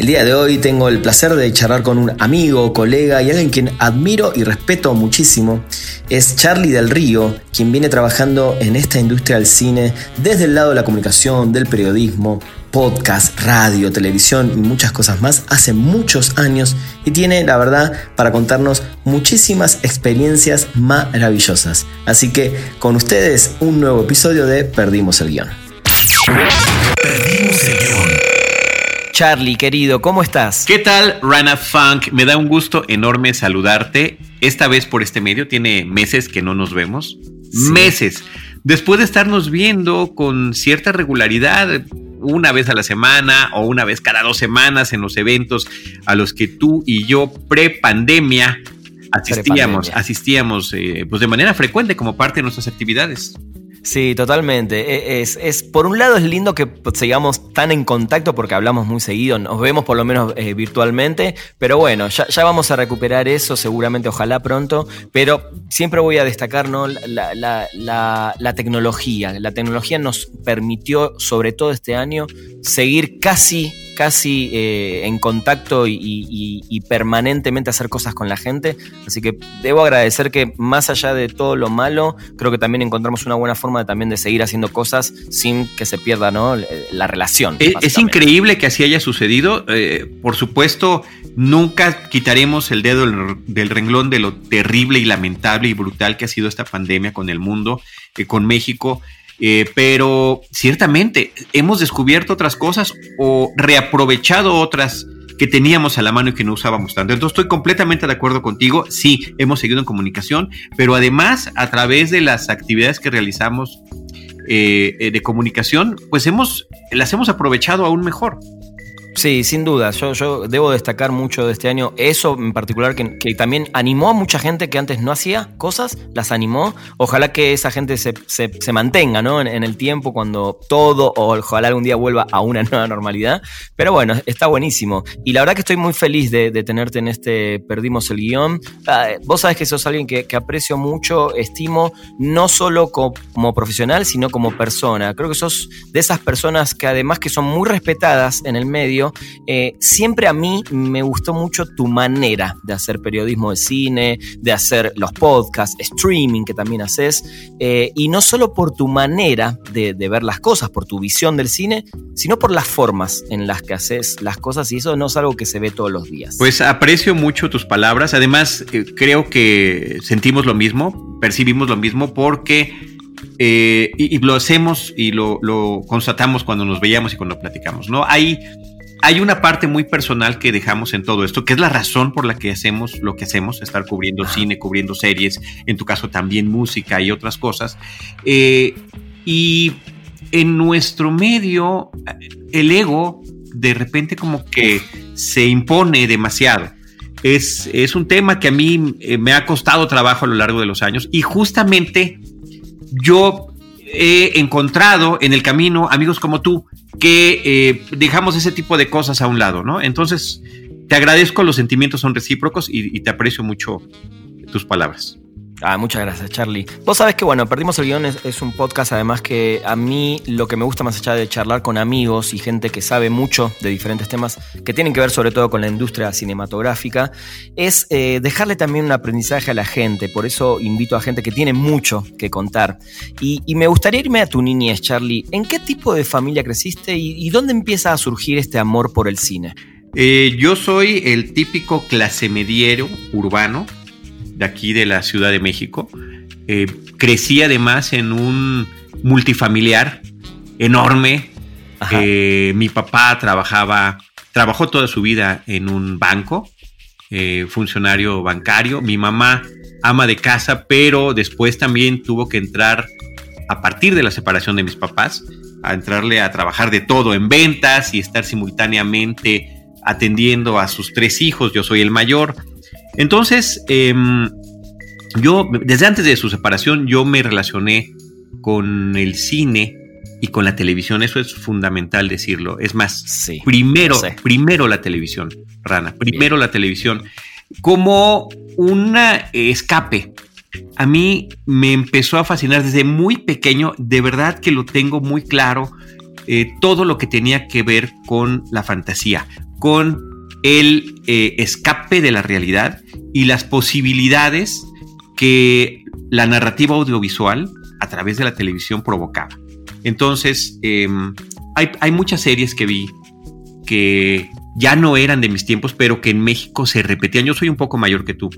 El día de hoy tengo el placer de charlar con un amigo, colega y alguien quien admiro y respeto muchísimo. Es Charlie del Río, quien viene trabajando en esta industria del cine desde el lado de la comunicación, del periodismo, podcast, radio, televisión y muchas cosas más hace muchos años y tiene, la verdad, para contarnos muchísimas experiencias maravillosas. Así que con ustedes un nuevo episodio de Perdimos el guion. Perdimos el Guión. Charlie, querido, ¿cómo estás? ¿Qué tal, Rana Funk? Me da un gusto enorme saludarte. Esta vez por este medio, tiene meses que no nos vemos. Meses. Después de estarnos viendo con cierta regularidad, una vez a la semana o una vez cada dos semanas en los eventos a los que tú y yo pre-pandemia asistíamos, asistíamos eh, pues de manera frecuente como parte de nuestras actividades. Sí, totalmente. E- Es, es- por un lado es lindo que sigamos tan en contacto porque hablamos muy seguido, nos vemos por lo menos eh, virtualmente, pero bueno, ya, vamos a recuperar eso seguramente, ojalá pronto, pero siempre voy a destacar ¿no? la- la- la tecnología. La tecnología nos permitió, sobre todo este año, seguir casi casi eh, en contacto y, y- y- permanentemente hacer cosas con la gente. Así que debo agradecer que más allá de todo lo malo, creo que también encontramos una buena forma de, también de seguir haciendo cosas sin que se pierda ¿no? la relación. Eh, Es, es increíble que así haya sucedido. Eh, por supuesto, nunca quitaremos el dedo del, del renglón de lo terrible y lamentable y brutal que ha sido esta pandemia con el mundo, eh, con México. Eh, pero ciertamente hemos descubierto otras cosas o reaprovechado otras que teníamos a la mano y que no usábamos tanto. Entonces estoy completamente de acuerdo contigo. Sí, hemos seguido en comunicación, pero además a través de las actividades que realizamos eh, eh, de comunicación, pues hemos, las hemos aprovechado aún mejor. Sí, sin duda. Yo, yo debo destacar mucho de este año eso en particular, que, que también animó a mucha gente que antes no hacía cosas, las animó. Ojalá que esa gente se, se- se mantenga ¿no? en, en el tiempo cuando todo, o ojalá algún día vuelva a una nueva normalidad. Pero bueno, está buenísimo. Y la verdad que estoy muy feliz de, de tenerte en este Perdimos el Guión. Ah, vos sabés que sos alguien que, que aprecio mucho, estimo, no solo co- como profesional, sino como persona. Creo que sos de esas personas que además que son muy respetadas en el medio, eh, siempre a mí me gustó mucho tu manera de hacer periodismo de cine, de hacer los podcasts, streaming que también haces, eh, y no solo por tu manera de, ver las cosas, por tu visión del cine, sino por las formas en las que haces las cosas, y eso no es algo que se ve todos los días. Pues aprecio mucho tus palabras. Además, eh, creo que sentimos lo mismo, percibimos lo mismo porque y, y lo hacemos y lo, lo constatamos cuando nos veíamos y cuando platicamos, ¿no? Hay, hay una parte muy personal que dejamos en todo esto, que es la razón por la que hacemos lo que hacemos, estar cubriendo cine, cubriendo series, en tu caso también música y otras cosas. Eh, y en nuestro medio, el ego de repente como que se impone demasiado. Es, es un tema que a mí eh, me ha costado trabajo a lo largo de los años y justamente yo he encontrado en el camino amigos como tú que eh, dejamos ese tipo de cosas a un lado, ¿no? Entonces, te agradezco, los sentimientos son recíprocos y, y te aprecio mucho tus palabras. Ah, muchas gracias, Charlie. Vos sabés que, bueno, Perdimos el Guión es, un podcast, además que a mí lo que me gusta más allá de charlar con amigos y gente que sabe mucho de diferentes temas que tienen que ver sobre todo con la industria cinematográfica, es eh, dejarle también un aprendizaje a la gente. Por eso invito a gente que tiene mucho que contar. Y, me gustaría irme a tu niñez, Charlie. ¿En qué tipo de familia creciste y, y dónde empieza a surgir este amor por el cine? Eh, yo soy el típico clase mediero urbano de aquí de la Ciudad de México. Eh, crecí además en un multifamiliar enorme. Eh, mi papá trabajaba, trabajó toda su vida en un banco, eh, funcionario bancario. Mi mamá ama de casa, pero después también tuvo que entrar a partir de la separación de mis papás, a entrarle a trabajar de todo en ventas y estar simultáneamente atendiendo a sus tres hijos, yo soy el mayor. Entonces, em, yo, desde antes de su separación, yo me relacioné con el cine y con la televisión. Eso es fundamental decirlo. Es más, primero, primero la televisión, Rana, primero la televisión, como un escape. A mí me empezó a fascinar desde muy pequeño, de verdad que lo tengo muy claro, eh, todo lo que tenía que ver con la fantasía, con el eh, escape de la realidad y las posibilidades que la narrativa audiovisual a través de la televisión provocaba. Entonces, em, hay, muchas series que vi que ya no eran de mis tiempos, pero que en México se repetían. Yo soy un poco mayor que tú,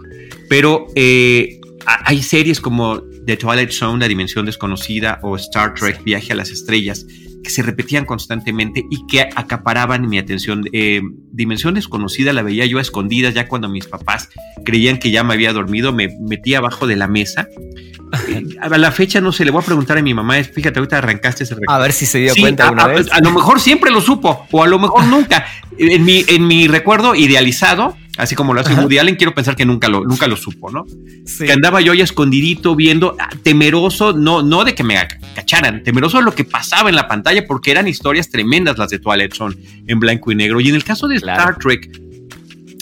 pero eh, hay series como The Twilight Zone, La Dimensión Desconocida o Star Trek, Viaje a las Estrellas, que se repetían constantemente y que acaparaban mi atención. Eh, Dimensión Desconocida la veía yo a escondidas ya cuando mis papás creían que ya me había dormido, me metía abajo de la mesa. Eh, a la fecha no sé, le voy a preguntar a mi mamá, fíjate, ahorita arrancaste ese A ver si se dio cuenta a, vez. A, lo mejor siempre lo supo, o a lo mejor nunca. En mi, en mi recuerdo idealizado, así como lo hace Woody Allen, quiero pensar que nunca lo, nunca lo supo, ¿no? Que andaba yo ya escondidito viendo, ah, temeroso, no, no de que me cacharan, temeroso de lo que pasaba en la pantalla, porque eran historias tremendas las de Twilight Zone en blanco y negro. Y en el caso de Star Trek,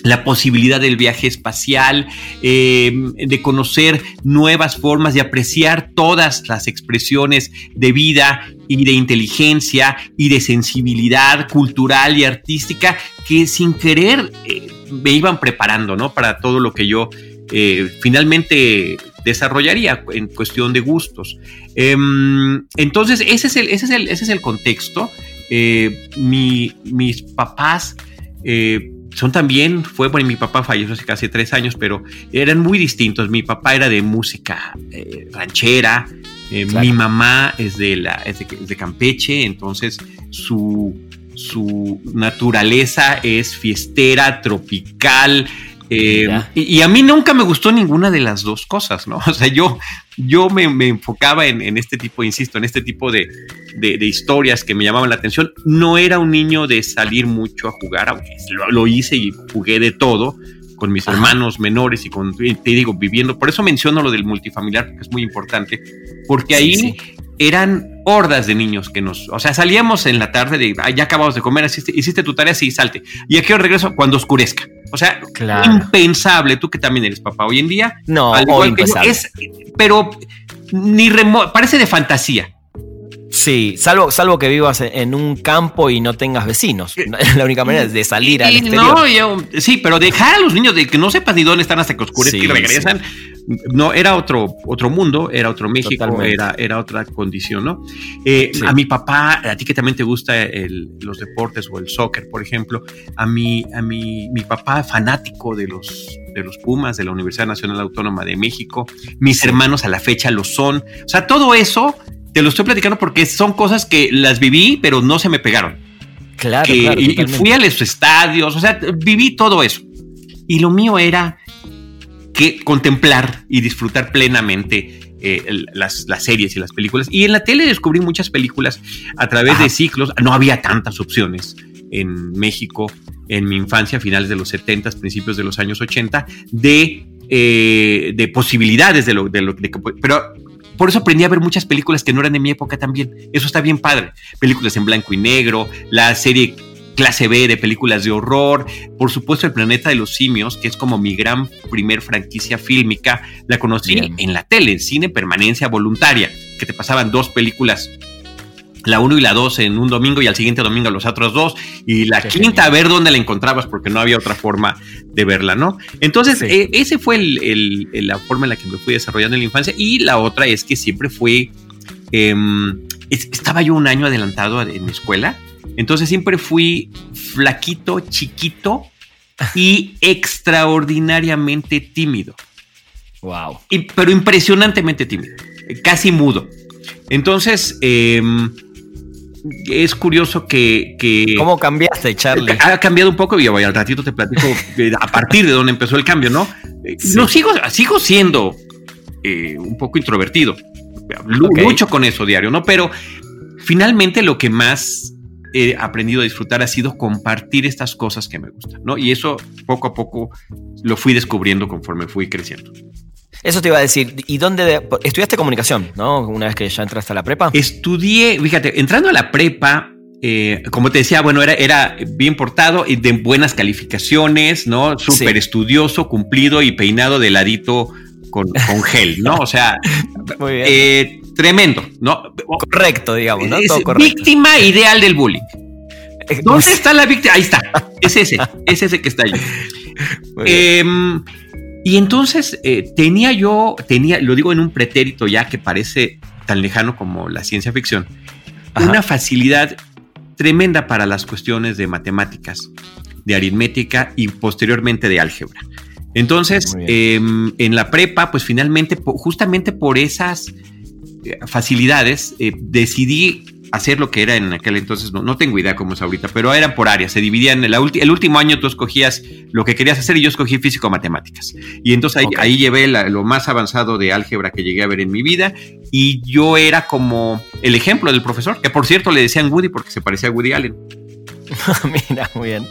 la posibilidad del viaje espacial, eh, de conocer nuevas formas, de apreciar todas las expresiones de vida y de inteligencia y de sensibilidad cultural y artística que sin querer eh, me iban preparando, ¿no? Para todo lo que yo eh, finalmente desarrollaría en cuestión de gustos. Em, entonces, ese es el, ese es el, ese es el contexto. mis papás son también, fue, bueno, mi papá falleció hace casi tres años, pero eran muy distintos. Mi papá era de música eh, ranchera, eh, mi mamá es de, la, es de, Campeche, entonces su, su naturaleza es fiestera, tropical, eh, y, a mí nunca me gustó ninguna de las dos cosas, ¿no? O sea, yo, yo me, enfocaba en, este tipo, insisto, en este tipo de, historias que me llamaban la atención. No era un niño de salir mucho a jugar, aunque lo, hice y jugué de todo con mis hermanos menores y con, te digo, viviendo. Por eso menciono lo del multifamiliar, porque es muy importante, porque ahí eran hordas de niños que nos, o sea, salíamos en la tarde de, ya acabamos de comer, hiciste, tu tarea, sí, salte. Y aquí regreso cuando oscurezca. O sea, impensable, tú que también eres papá hoy en día. No, es, pero ni remo parece de fantasía. Sí, salvo, salvo que vivas en un campo y no tengas vecinos. Eh, la única manera es de salir al exterior. sí, pero dejar a los niños de que no sepas ni dónde están hasta que oscurece y regresan. No, era otro, otro mundo, era otro México, era, era otra condición, ¿no? Eh, a mi papá, a ti que también te gusta los deportes o el soccer, por ejemplo, a mí, a mi, mi papá fanático de los, de los Pumas, de la Universidad Nacional Autónoma de México, mis hermanos a la fecha lo son. O sea, todo eso te lo estoy platicando porque son cosas que las viví, pero no se me pegaron. Claro, y, fui a los estadios, o sea, viví todo eso. Y lo mío era que contemplar y disfrutar plenamente eh, las, series y las películas. Y en la tele descubrí muchas películas a través de ciclos. No había tantas opciones en México en mi infancia, finales de los 70, principios de los años 80, de, eh, de posibilidades de lo, de lo de, pero por eso aprendí a ver muchas películas que no eran de mi época también. Eso está bien padre. Películas en blanco y negro, la serie clase B de películas de horror, por supuesto El Planeta de los Simios, que es como mi gran primer franquicia fílmica, la conocí en la tele, en cine permanencia voluntaria, que te pasaban dos películas la 1 y la 2 en un domingo y al siguiente domingo los otros dos, y la quinta a ver dónde la encontrabas porque no había otra forma de verla, ¿no? Entonces, eh, ese fue el, la forma en la que me fui desarrollando en la infancia y la otra es que siempre fui, em, estaba yo un año adelantado en mi escuela, entonces siempre fui flaquito, chiquito y extraordinariamente tímido. Wow. pero impresionantemente tímido, casi mudo. Entonces, eh, es curioso que, ¿Cómo cambiaste, Charlie? Ha cambiado un poco y al ratito te platico a partir de dónde empezó el cambio, ¿no? No sigo, sigo siendo eh, un poco introvertido. Lucho con eso diario, ¿no? Pero finalmente lo que más he aprendido a disfrutar ha sido compartir estas cosas que me gustan, ¿no? Y eso poco a poco lo fui descubriendo conforme fui creciendo. Eso te iba a decir. ¿Y dónde estudiaste comunicación, no? Una vez que ya entraste a la prepa. Estudié, fíjate, entrando a la prepa, eh, como te decía, bueno, era, era bien portado y de buenas calificaciones, ¿no? Súper estudioso, cumplido y peinado de ladito con, con gel, ¿no? O sea, eh, tremendo, ¿no? Correcto, digamos, ¿no? Todo correcto. Víctima ideal del bullying. ¿Dónde está la víctima? Ahí está. Es ese, es ese que está ahí. Em, y entonces eh, tenía yo, tenía, lo digo en un pretérito ya que parece tan lejano como la ciencia ficción, una facilidad tremenda para las cuestiones de matemáticas, de aritmética y posteriormente de álgebra. Entonces, em, en la prepa, pues finalmente, justamente por esas eh, facilidades, eh, decidí hacer lo que era en aquel entonces, no, no tengo idea cómo es ahorita, pero eran por áreas, se dividían, el, el último año tú escogías lo que querías hacer y yo escogí físico-matemáticas. Y entonces ahí, llevé lo más avanzado de álgebra que llegué a ver en mi vida y yo era como el ejemplo del profesor, que por cierto le decían Woody porque se parecía a Woody Allen. Mira, muy bien.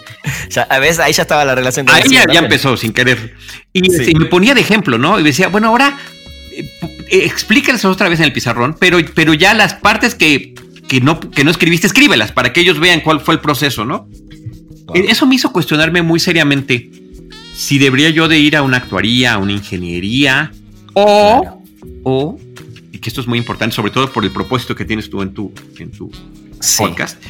Ya, a veces ahí ya estaba la relación. Con ahí ya, empezó sin querer. Y, me ponía de ejemplo, ¿no? Y decía, bueno, ahora eh, eh, explícales otra vez en el pizarrón, pero, pero ya las partes que que no, que no escribiste, escríbelas para que ellos vean cuál fue el proceso, ¿no? Eso me hizo cuestionarme muy seriamente si debería yo de ir a una actuaría, a una ingeniería, o, o, y que esto es muy importante, sobre todo por el propósito que tienes tú en tu, en tu podcast,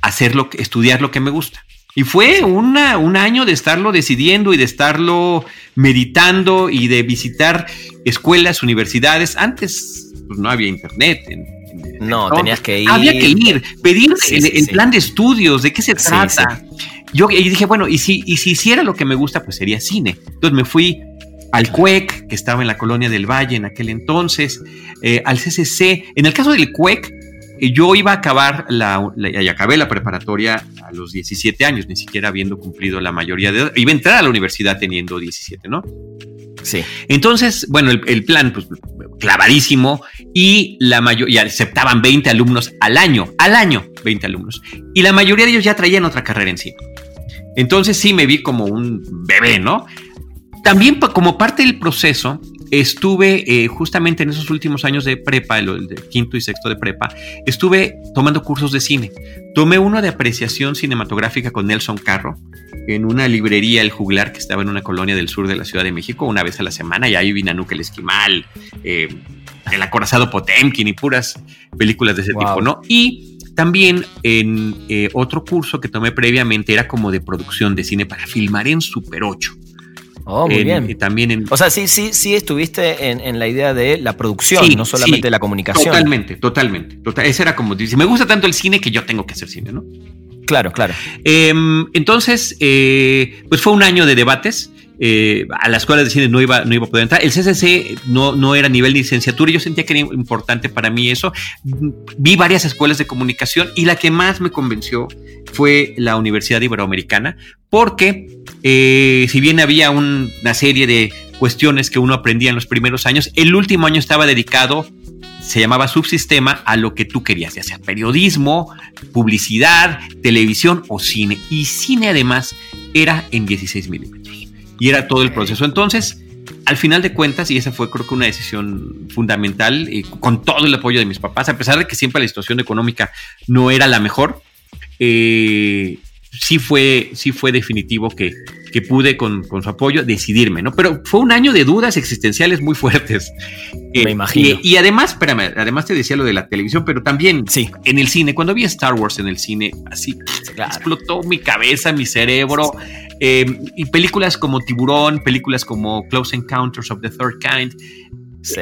hacerlo, estudiar lo que me gusta. Y fue una, un año de estarlo decidiendo y de estarlo meditando y de visitar escuelas, universidades. Antes pues, no había internet. En, no, tenías que ir. Había que ir, pedir el, plan de estudios, de qué se trata. Yo dije, bueno, y si, y si hiciera lo que me gusta, pues sería cine. Entonces me fui al CUEC, que estaba en la colonia del Valle en aquel entonces, eh, al CCC. En el caso del CUEC, eh, yo iba a acabar la, y acabé la preparatoria a los 17 años, ni siquiera habiendo cumplido la mayoría de edad. Iba a entrar a la universidad teniendo 17, ¿no? Sí. Entonces, bueno, el, plan, pues clavadísimo, y la mayoría aceptaban 20 alumnos al año, al año, 20 alumnos. Y la mayoría de ellos ya traían otra carrera en sí. Entonces sí me vi como un bebé, ¿no? También como parte del proceso, estuve eh, justamente en esos últimos años de prepa, el, de quinto y sexto de prepa, estuve tomando cursos de cine. Tomé uno de apreciación cinematográfica con Nelson Carro en una librería, El Juglar, que estaba en una colonia del sur de la Ciudad de México, una vez a la semana, y ahí vino Nuke el Esquimal, eh, El Acorazado Potemkin y puras películas de ese tipo, ¿no? Y también en eh, otro curso que tomé previamente era como de producción de cine para filmar en Super 8. Oh, muy bien. Y también en, o sea, sí, sí, sí estuviste en, la idea de la producción, no solamente la comunicación. Totalmente, totalmente. Total, ese era como dice, me gusta tanto el cine que yo tengo que hacer cine, ¿no? Claro, claro. Em, entonces, eh, pues fue un año de debates. Eh, a la escuela de cine no iba, no iba a poder entrar. El CCC no, no era nivel licenciatura y yo sentía que era importante para mí eso. Vi varias escuelas de comunicación y la que más me convenció fue la Universidad Iberoamericana, porque eh, si bien había una serie de cuestiones que uno aprendía en los primeros años, el último año estaba dedicado se llamaba subsistema a lo que tú querías, ya sea periodismo, publicidad, televisión o cine. Y cine además era en 16 milímetros. Y era todo el proceso. Entonces, al final de cuentas, y esa fue creo que una decisión fundamental, con todo el apoyo de mis papás, a pesar de que siempre la situación económica no era la mejor, eh, sí fue, sí fue definitivo que, que pude con, su apoyo decidirme, ¿no? Pero fue un año de dudas existenciales muy fuertes. Me eh, imagino. Y, además, espérame, además te decía lo de la televisión, pero también sí. en el cine, cuando vi Star Wars en el cine, así explotó mi cabeza, mi cerebro. Eh, y películas como Tiburón, películas como Close Encounters of the Third Kind,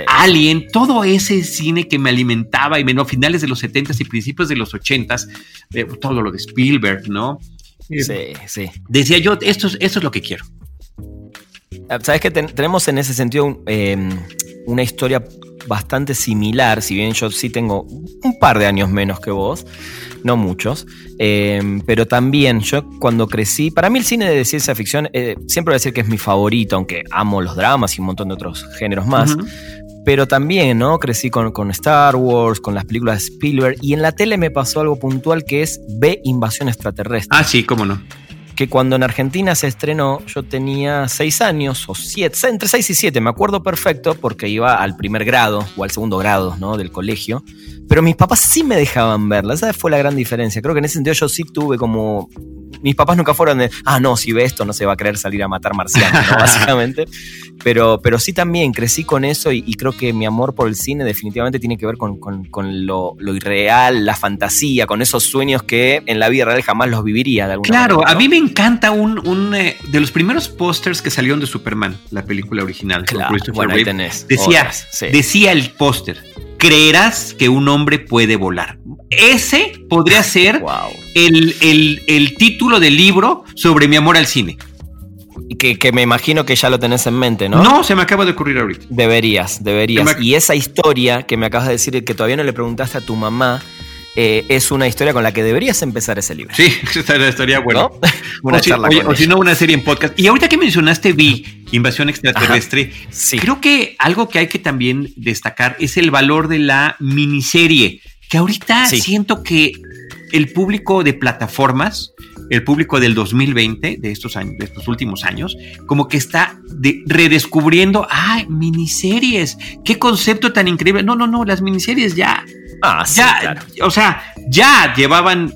Alien, todo ese cine que me alimentaba y menos finales de los 70s y principios de los 80s, eh, todo lo de Spielberg, ¿no? Sí, sí. Decía yo, esto, esto es lo que quiero. Ah, Sabes que tenemos en ese sentido em, una historia bastante similar, si bien yo sí tengo un par de años menos que vos, no muchos, eh, pero también yo cuando crecí, para mí el cine de ciencia ficción eh, siempre voy a decir que es mi favorito, aunque amo los dramas y un montón de otros géneros más. Pero también, ¿no? Crecí con, con, Star Wars, con las películas de Spielberg, y en la tele me pasó algo puntual que es B Invasión Extraterrestre. Ah, sí, cómo no que cuando en Argentina se estrenó yo tenía seis años o siete, entre seis y siete, me acuerdo perfecto porque iba al primer grado o al segundo grado ¿no? del colegio, pero mis papás sí me dejaban verla, esa fue la gran diferencia, creo que en ese sentido yo sí tuve como mis papás nunca fueron de, ah, no, si ve esto no se va a querer salir a matar marcianos, ¿no? básicamente. Pero, pero sí también crecí con eso y, creo que mi amor por el cine definitivamente tiene que ver con, lo, irreal, la fantasía, con esos sueños que en la vida real jamás los viviría de alguna Claro, a mí me encanta un, un eh, de los primeros pósters que salieron de Superman, la película original. Claro, bueno, ahí tenés. Decía, decía el póster, creerás que un hombre puede volar. Ese podría ser el, el, título del libro sobre mi amor al cine. Que, que, me imagino que ya lo tenés en mente, ¿no? No, se me acaba de ocurrir ahorita. Deberías, deberías. Y esa historia que me acabas de decir que todavía no le preguntaste a tu mamá, eh, es una historia con la que deberías empezar ese libro. Sí, estaría bueno. una o charla si, o, si no, una serie en podcast. Y ahorita que mencionaste Vi, Invasión Extraterrestre, creo que algo que hay que también destacar es el valor de la miniserie, que ahorita siento que el público de plataformas, el público del 2020, de estos años, de estos últimos años, como que está redescubriendo, ay, miniseries, qué concepto tan increíble. No, no, no, las miniseries ya Ah, sí, claro. O sea, ya llevaban,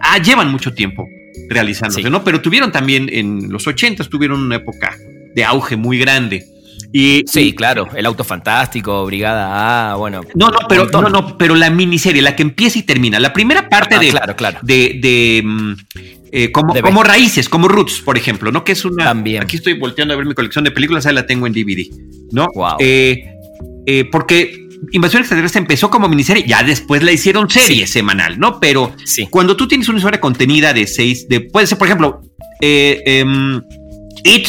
ah, llevan mucho tiempo realizándose, ¿no? Pero tuvieron también en los 80 tuvieron una época de auge muy grande. Y, sí, claro, el auto fantástico, Brigada A, bueno. No, no, pero no, no, pero la miniserie, la que empieza y termina. La primera parte ah, de, claro, claro. de, de mm, eh, como, como raíces, como Roots, por ejemplo, ¿no? Que es una. También. Aquí estoy volteando a ver mi colección de películas, ahí la tengo en DVD, ¿no? Wow. Eh, eh, porque Invasión Extraterrestre empezó como miniserie, ya después la hicieron serie semanal, ¿no? Pero cuando tú tienes una historia contenida de seis, de, puede ser, por ejemplo, eh, em, It,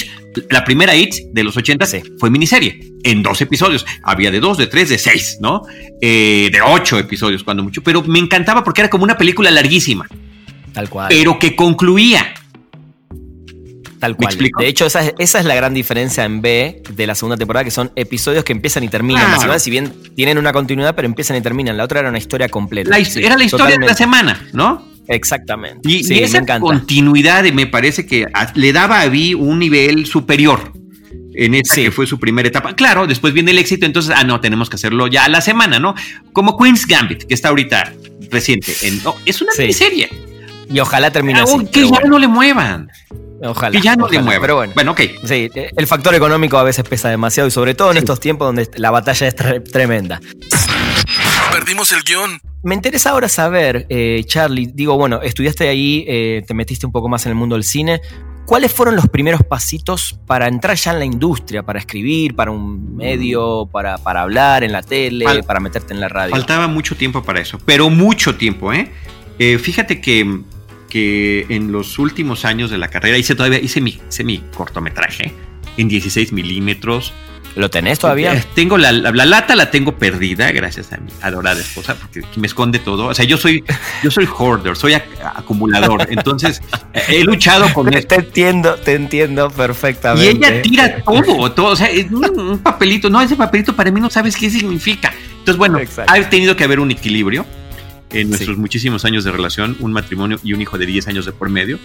la primera It de los 80 fue miniserie, en dos episodios. Había de dos, de tres, de seis, ¿no? Eh, de ocho episodios, cuando mucho. Pero me encantaba porque era como una película larguísima. Tal cual. Pero que concluía. Tal cual. De hecho, esa, es la gran diferencia en B de la segunda temporada, que son episodios que empiezan y terminan. si bien tienen una continuidad, pero empiezan y terminan. La otra era una historia completa. era la historia de la semana, ¿no? Exactamente. Y, esa continuidad me parece que le daba a B un nivel superior en esa que fue su primera etapa. Claro, después viene el éxito, entonces, ah, no, tenemos que hacerlo ya a la semana, ¿no? Como Queen's Gambit, que está ahorita reciente. es una miniserie. Y ojalá termine así. Que ya no le muevan. Ojalá. Y ya no le mueva. Pero bueno. Bueno, ok. Sí, el factor económico a veces pesa demasiado y sobre todo en estos tiempos donde la batalla es tremenda. Perdimos el guion. Me interesa ahora saber, eh, Charlie, digo, bueno, estudiaste ahí, eh, te metiste un poco más en el mundo del cine. ¿Cuáles fueron los primeros pasitos para entrar ya en la industria, para escribir, para un medio, para, para hablar en la tele, para meterte en la radio? Faltaba mucho tiempo para eso, pero mucho tiempo, ¿eh? eh fíjate que que en los últimos años de la carrera hice todavía, hice mi, hice cortometraje en 16 milímetros. ¿Lo tenés todavía? Eh, tengo la, la, lata, la tengo perdida, gracias a mi adorada esposa, porque me esconde todo. O sea, yo soy, yo soy hoarder, soy acumulador. Entonces, he luchado con te, Te entiendo, te entiendo perfectamente. Y ella tira todo, todo. O sea, es un, papelito. No, ese papelito para mí no sabes qué significa. Entonces, bueno, ha tenido que haber un equilibrio en nuestros muchísimos años de relación, un matrimonio y un hijo de 10 años de por medio.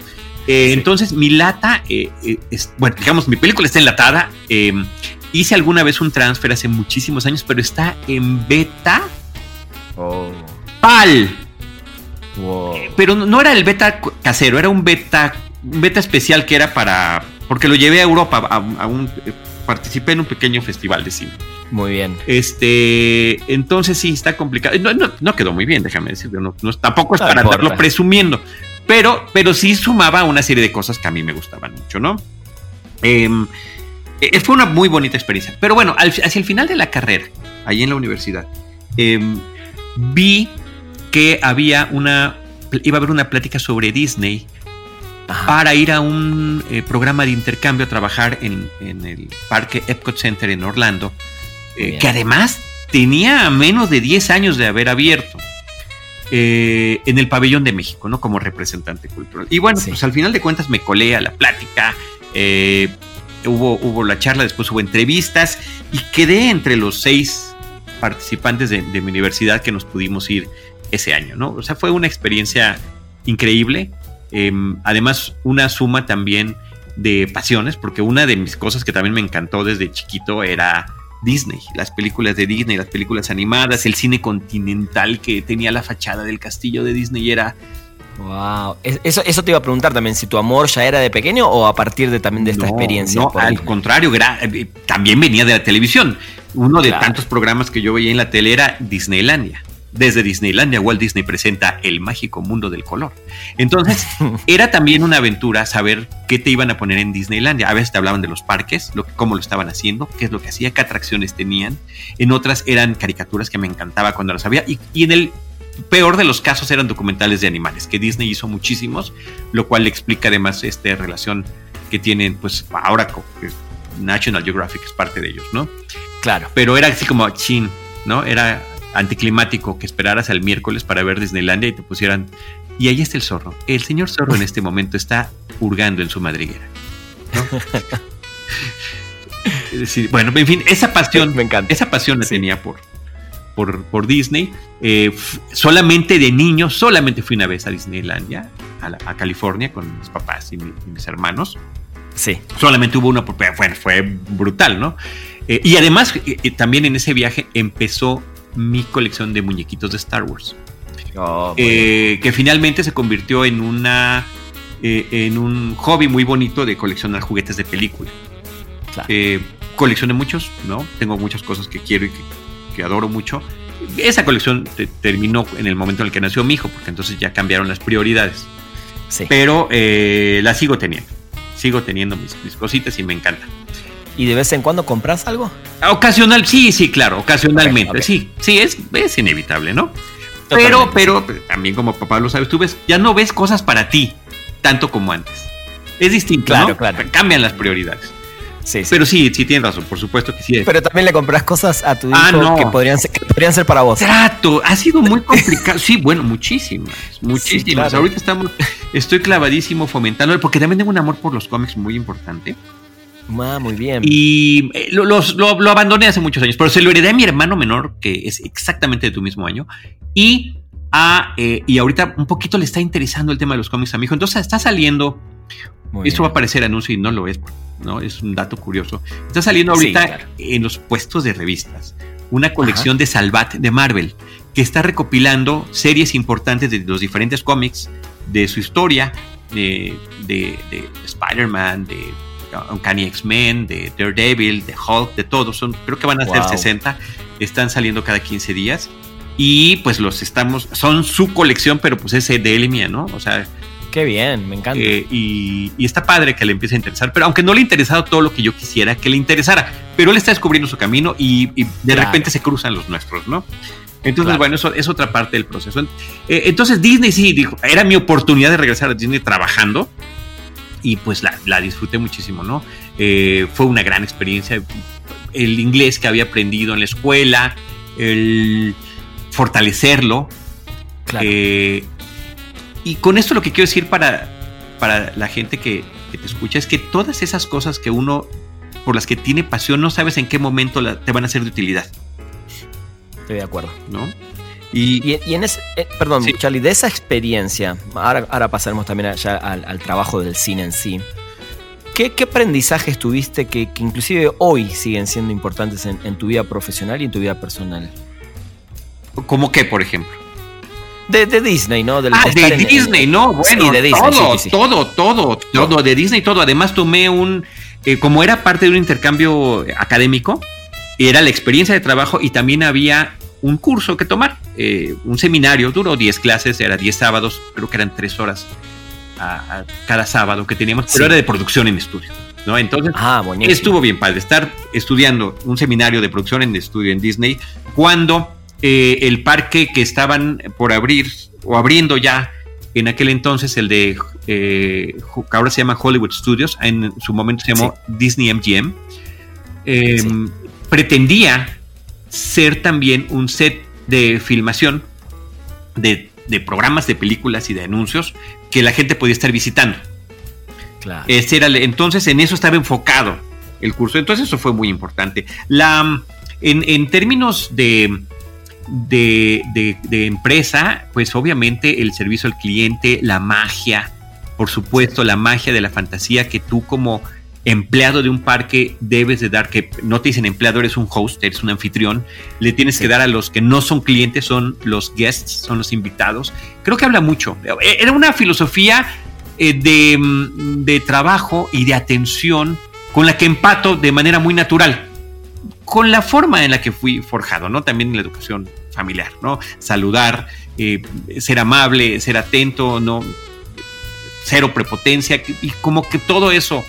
Eh, entonces, mi lata, eh, eh, es, bueno, digamos, mi película está enlatada. Em, hice alguna vez un transfer hace muchísimos años, pero está en beta. Oh. PAL. pero no era el beta casero, era un beta, un beta especial que era para. Porque lo llevé a Europa, a, a un, participé en un pequeño festival de cine. Muy bien. Este, entonces sí, está complicado. No, quedó muy bien, déjame decirlo. No, tampoco es para andarlo presumiendo. Pero, pero sí sumaba una serie de cosas que a mí me gustaban mucho, ¿no? Em, eh, fue una muy bonita experiencia. Pero bueno, hacia el final de la carrera, ahí en la universidad, em, vi que había una. iba a haber una plática sobre Disney para ir a un eh, programa de intercambio a trabajar en, en, el parque Epcot Center en Orlando eh, que además tenía menos de 10 años de haber abierto. Eh, en el pabellón de México, ¿no? Como representante cultural. Y bueno, pues al final de cuentas me colé a la plática, eh, hubo, hubo la charla, después hubo entrevistas y quedé entre los seis participantes de, mi universidad que nos pudimos ir ese año, ¿no? O sea, fue una experiencia increíble. Em, además, una suma también de pasiones, porque una de mis cosas que también me encantó desde chiquito era Disney, las películas de Disney, las películas animadas, el cine continental que tenía la fachada del castillo de Disney era... Wow, eso, eso te iba a preguntar también, si tu amor ya era de pequeño o a partir de también de esta experiencia. No, al contrario, eh, también venía de la televisión. Uno de tantos programas que yo veía en la tele era Disneylandia. Desde Disneylandia, Walt Disney presenta El mágico mundo del color. Entonces, era también una aventura saber qué te iban a poner en Disneylandia. A veces te hablaban de los parques, lo, cómo lo estaban haciendo, qué es lo que hacía, qué atracciones tenían. En otras eran caricaturas que me encantaba cuando las había. Y, y en el peor de los casos eran documentales de animales, que Disney hizo muchísimos, lo cual explica además esta relación que tienen, pues ahora National Geographic es parte de ellos, ¿no? Claro. Pero era así como chin, ¿no? Era anticlimático que esperaras al miércoles para ver Disneylandia y te pusieran. Y ahí está el zorro. El señor zorro en este momento está hurgando en su madriguera. bueno, en fin, esa pasión, me encanta. Esa pasión la tenía por, por, por Disney. Eh, solamente de niño, solamente fui una vez a Disneylandia, a, California, con mis papás y, mis hermanos. Sí. Solamente hubo uno, bueno, fue brutal, ¿no? Eh, y además, eh, también en ese viaje empezó mi colección de muñequitos de Star Wars. Oh, eh, que finalmente se convirtió en una eh, en un hobby muy bonito de coleccionar juguetes de película. Eh, coleccioné muchos, ¿no? Tengo muchas cosas que quiero y que, adoro mucho. Esa colección terminó en el momento en el que nació mi hijo, porque entonces ya cambiaron las prioridades. Sí. Pero la sigo teniendo. Sigo teniendo mis, mis cositas y me encanta. ¿Y de vez en cuando compras algo? Ocasional, sí, sí, claro, ocasionalmente, sí, sí, es, es inevitable, ¿no? Pero, pero también como papá lo sabes, tú ves, ya no ves cosas para ti tanto como antes. Es distinto, claro, ¿no? claro. Cambian las prioridades. Sí, sí. Pero sí, sí tienes razón, por supuesto que sí. Pero también le compras cosas a tu ah, hijo que, podrían ser, que podrían ser para vos. Trato, ha sido muy complicado. sí, bueno, muchísimas, muchísimas. Ahorita estamos, estoy clavadísimo fomentando, porque también tengo un amor por los cómics muy importante. Ah, muy bien. Y eh, lo, lo, abandoné hace muchos años, pero se lo heredé a mi hermano menor, que es exactamente de tu mismo año, y, a, eh, y ahorita un poquito le está interesando el tema de los cómics a mi hijo. Entonces está saliendo, esto va a parecer anuncio y no lo es, ¿no? Es un dato curioso. Está saliendo ahorita en los puestos de revistas una colección de Salvat de Marvel, que está recopilando series importantes de los diferentes cómics, de su historia, de, de, de Spider-Man, de Uncanny X-Men, de Daredevil, de Hulk, de todos. Son, creo que van a ser 60. Están saliendo cada 15 días. Y pues los estamos, son su colección, pero pues es de él y mía, ¿no? O sea. Qué bien, me encanta. Eh, y, está padre que le empiece a interesar, pero aunque no le ha interesado todo lo que yo quisiera que le interesara, pero él está descubriendo su camino y, de repente se cruzan los nuestros, ¿no? Entonces, bueno, eso es otra parte del proceso. Eh, entonces, Disney sí dijo, era mi oportunidad de regresar a Disney trabajando y pues la, disfruté muchísimo, ¿no? Eh, fue una gran experiencia. El inglés que había aprendido en la escuela, el fortalecerlo. Eh, y con esto lo que quiero decir para, para la gente que, te escucha es que todas esas cosas que uno, por las que tiene pasión, no sabes en qué momento te van a ser de utilidad. Estoy de acuerdo. ¿No? Y, en ese, eh, perdón, Charlie, de esa experiencia, ahora, ahora pasaremos también allá al, trabajo del cine en sí. ¿Qué, aprendizajes tuviste que, inclusive hoy siguen siendo importantes en, tu vida profesional y en tu vida personal? ¿Cómo qué, por ejemplo? De, Disney, ¿no? ah, de Disney, ¿no? Bueno, de Disney, todo, todo, todo, todo, de Disney, todo. Además tomé un, eh, como era parte de un intercambio académico, era la experiencia de trabajo y también había un curso que tomar, eh, un seminario, duró 10 clases, era 10 sábados, creo que eran 3 horas a, cada sábado que teníamos, pero era de producción en estudio. ¿no? Entonces, ah, estuvo bien padre estar estudiando un seminario de producción en estudio en Disney cuando eh, el parque que estaban por abrir o abriendo ya en aquel entonces, el de eh, que ahora se llama Hollywood Studios, en su momento se llamó Disney MGM, pretendía ser también un set de filmación de, programas de películas y de anuncios que la gente podía estar visitando. Claro. era, entonces en eso estaba enfocado el curso. Entonces eso fue muy importante. La, en, términos de, de, empresa, pues obviamente el servicio al cliente, la magia, por supuesto, la magia de la fantasía que tú como empleado de un parque debes de dar, que no te dicen empleado, eres un host, eres un anfitrión, le tienes que dar a los que no son clientes, son los guests, son los invitados. Creo que habla mucho. Era una filosofía eh, de, de trabajo y de atención con la que empato de manera muy natural con la forma en la que fui forjado, ¿no? También en la educación familiar, ¿no? Saludar, eh, ser amable, ser atento, ¿no? Cero prepotencia, y como que todo eso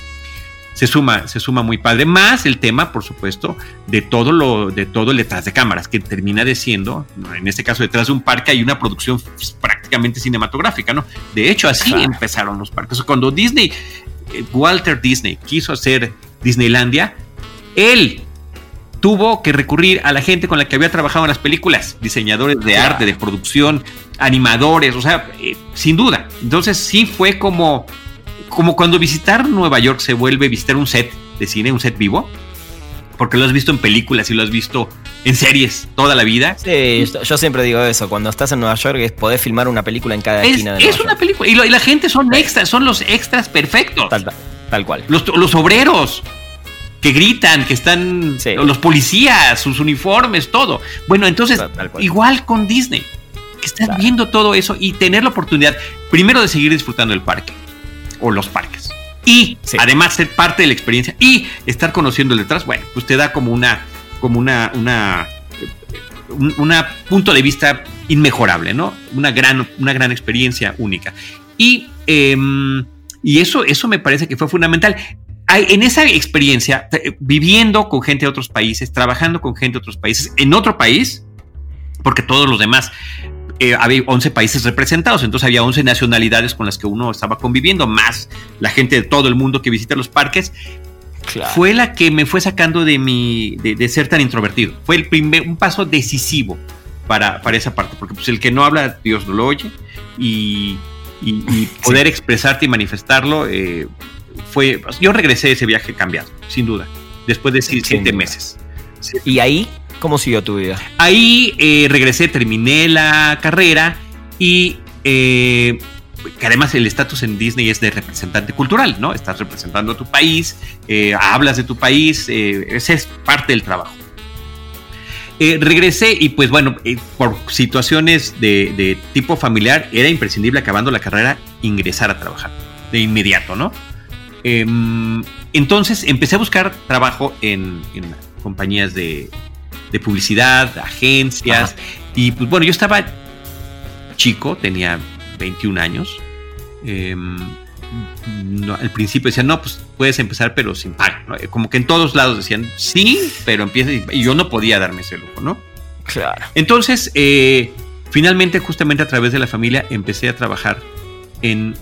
se suma, se suma muy padre. Más el tema, por supuesto, de todo lo, de todo el detrás de cámaras, que termina de siendo, en este caso detrás de un parque hay una producción prácticamente cinematográfica, ¿no? De hecho, así empezaron los parques. Cuando Disney, eh, Walter Disney quiso hacer Disneylandia, él tuvo que recurrir a la gente con la que había trabajado en las películas, diseñadores de arte, de producción, animadores, o sea, eh, sin duda. Entonces sí fue como, como cuando visitar Nueva York se vuelve visitar un set de cine, un set vivo, porque lo has visto en películas y lo has visto en series toda la vida. Sí, yo siempre digo eso, cuando estás en Nueva York es poder filmar una película en cada esquina de Es una película, y, la gente son extras, son los extras perfectos. Tal, cual. Los, los obreros, que gritan, que están los policías, sus uniformes, todo. Bueno, entonces, igual con Disney, que estás viendo todo eso y tener la oportunidad, primero, de seguir disfrutando el parque o los parques. Y además ser parte de la experiencia y estar conociendo el detrás, bueno, pues te da como una, como una, una, un punto de vista inmejorable, ¿no? Una gran, una gran experiencia única. Y, em, y eso, eso me parece que fue fundamental en esa experiencia, viviendo con gente de otros países, trabajando con gente de otros países, en otro país, porque todos los demás, eh, había 11 países representados, entonces había 11 nacionalidades con las que uno estaba conviviendo, más la gente de todo el mundo que visita los parques. Fue la que me fue sacando de mi de, ser tan introvertido. Fue el primer un paso decisivo para, para esa parte, porque pues el que no habla Dios no lo oye y, poder expresarte y manifestarlo eh, fue, yo regresé de ese viaje cambiado, sin duda, después de siete meses. ¿Y ahí cómo siguió tu vida? Ahí eh, regresé, terminé la carrera y eh, que además el estatus en Disney es de representante cultural, ¿no? Estás representando a tu país, eh, hablas de tu país, ese es parte del trabajo. regresé y pues bueno, por situaciones de, tipo familiar era imprescindible acabando la carrera ingresar a trabajar de inmediato, ¿no? Em, entonces empecé a buscar trabajo en, compañías de, publicidad, agencias. Y pues bueno, yo estaba chico, tenía 21 años. Em, al principio decían, no, pues puedes empezar, pero sin pago. Como que en todos lados decían, sí, pero empieza. Y yo no podía darme ese lujo, ¿no? Claro. Entonces, eh, finalmente, justamente a través de la familia, empecé a trabajar en.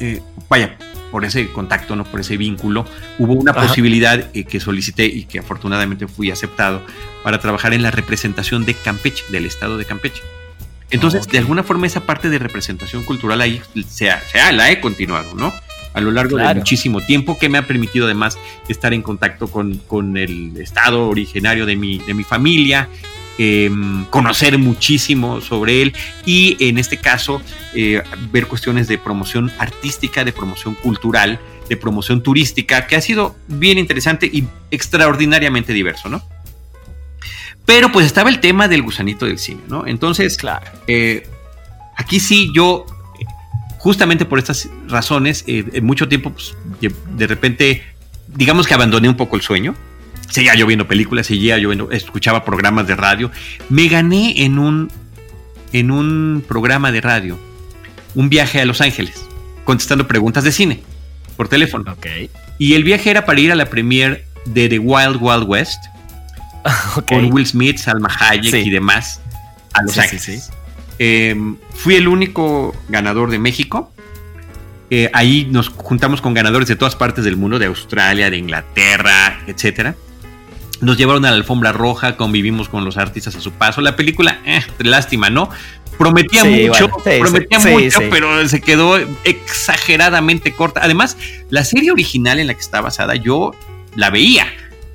Eh, vaya, por ese contacto, no por ese vínculo, hubo una posibilidad eh, que solicité y que afortunadamente fui aceptado para trabajar en la representación de Campeche, del estado de Campeche. Entonces, de alguna forma, esa parte de representación cultural ahí se, la he continuado, ¿no? A lo largo de muchísimo tiempo, que me ha permitido además estar en contacto con, con el estado originario de mi, de mi familia, Em, conocer muchísimo sobre él y en este caso eh, ver cuestiones de promoción artística, de promoción cultural, de promoción turística, que ha sido bien interesante y extraordinariamente diverso, ¿no? Pero pues estaba el tema del gusanito del cine, ¿no? Entonces, claro. Eh, aquí sí yo, justamente por estas razones, eh, en mucho tiempo, pues, de repente, digamos que abandoné un poco el sueño, seguía yo viendo películas, seguía yo viendo, escuchaba programas de radio. Me gané en un, en un programa de radio un viaje a Los Ángeles, contestando preguntas de cine por teléfono. Okay. Y el viaje era para ir a la premiere de The Wild Wild West con Will Smith, Salma Hayek y demás a Los Ángeles. Em, fui el único ganador de México. Eh, ahí nos juntamos con ganadores de todas partes del mundo, de Australia, de Inglaterra, etcétera nos llevaron a la alfombra roja, convivimos con los artistas a su paso. La película, eh, lástima, ¿no? Prometía mucho, prometía mucho, pero se quedó exageradamente corta. Además, la serie original en la que está basada, yo la veía.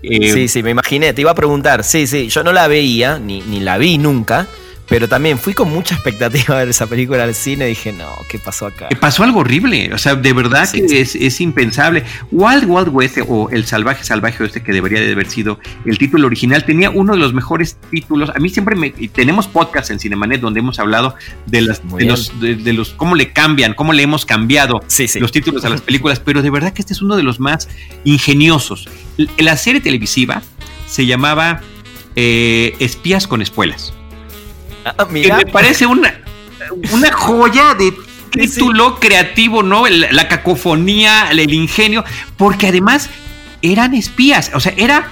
Eh, sí, sí, me imaginé, te iba a preguntar. Sí, sí, yo no la veía, ni, ni la vi nunca. Pero también fui con mucha expectativa a ver esa película al cine y dije, no, ¿qué pasó acá? Eh, pasó algo horrible, o sea, de verdad que Es, impensable. Wild Wild West o El Salvaje Salvaje Oeste, que debería de haber sido el título original, tenía uno de los mejores títulos. A mí siempre me... Tenemos podcasts en Cinemanet donde hemos hablado de, las, de los, de, los... cómo le cambian, cómo le hemos cambiado los títulos a las películas, pero de verdad que este es uno de los más ingeniosos. La serie televisiva se llamaba eh, Espías con Espuelas. Ah, que me parece una, una joya de título creativo, ¿no? La, cacofonía, el, ingenio, porque además eran espías, o sea, era,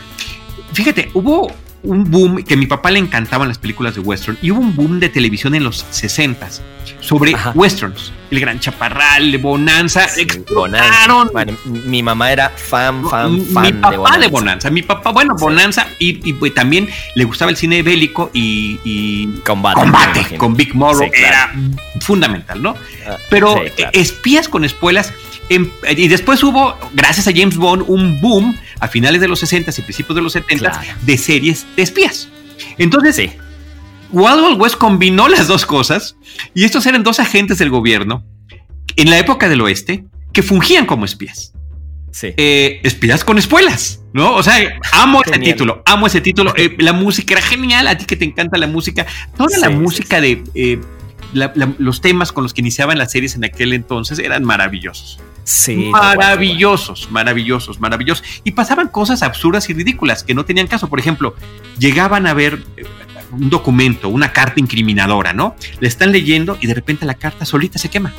fíjate, hubo un boom que a mi papá le encantaban las películas de western y hubo un boom de televisión en los 60 sobre westerns. El Gran Chaparral, Bonanza, explotaron. mi mamá era fan, fan, fan mi papá de Bonanza. Mi papá, bueno, Bonanza y, pues, también le gustaba el cine bélico y, combate, con Big Morrow era fundamental, ¿no? Ah, Pero espías con espuelas em, y después hubo, gracias a James Bond, un boom a finales de los 60 y principios de los 70 de series de espías. Entonces, sí. Wild Wild West combinó las dos cosas y estos eran dos agentes del gobierno en la época del oeste que fungían como espías. Sí. Eh, espías con espuelas, ¿no? O sea, amo ese título, amo ese título. Eh, la música era genial, a ti que te encanta la música. Toda la música de eh, los temas con los que iniciaban las series en aquel entonces eran maravillosos. Sí, maravillosos, maravillosos, maravillosos. Y pasaban cosas absurdas y ridículas que no tenían caso. Por ejemplo, llegaban a ver un documento, una carta incriminadora, ¿no? Le están leyendo y de repente la carta solita se quema.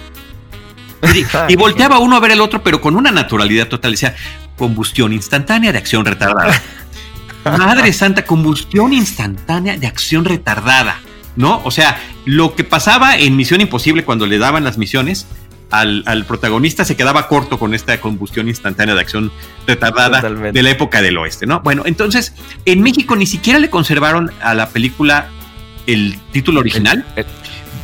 Y, volteaba uno a ver el otro, pero con una naturalidad total. Decía, combustión instantánea de acción retardada. Madre santa, combustión instantánea de acción retardada, ¿no? O sea, lo que pasaba en Misión Imposible cuando le daban las misiones, al, protagonista se quedaba corto con esta combustión instantánea de acción retardada de la época del oeste, ¿no? Bueno, entonces en México ni siquiera le conservaron a la película el título original.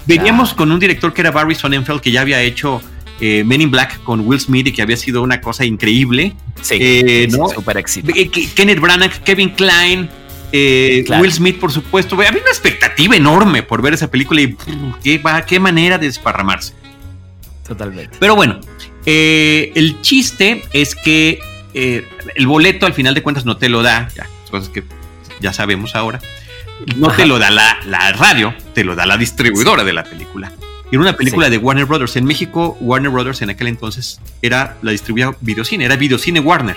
Veníamos con un director que era Barry Sonnenfeld que ya había hecho eh, Men in Black con Will Smith y que había sido una cosa increíble. Sí, eh, ¿no? super éxito. Eh, Kenneth Branagh, Kevin Klein. Will Smith, por supuesto. Había una expectativa enorme por ver esa película y qué, qué manera de desparramarse. Totalmente. Pero bueno, eh, el chiste es que eh, el boleto al final de cuentas no te lo da, ya, cosas que ya sabemos ahora, no te lo da la, radio, te lo da la distribuidora de la película. Era una película de Warner Brothers. En México, Warner Brothers en aquel entonces era la distribuidora Videocine, era Videocine Warner.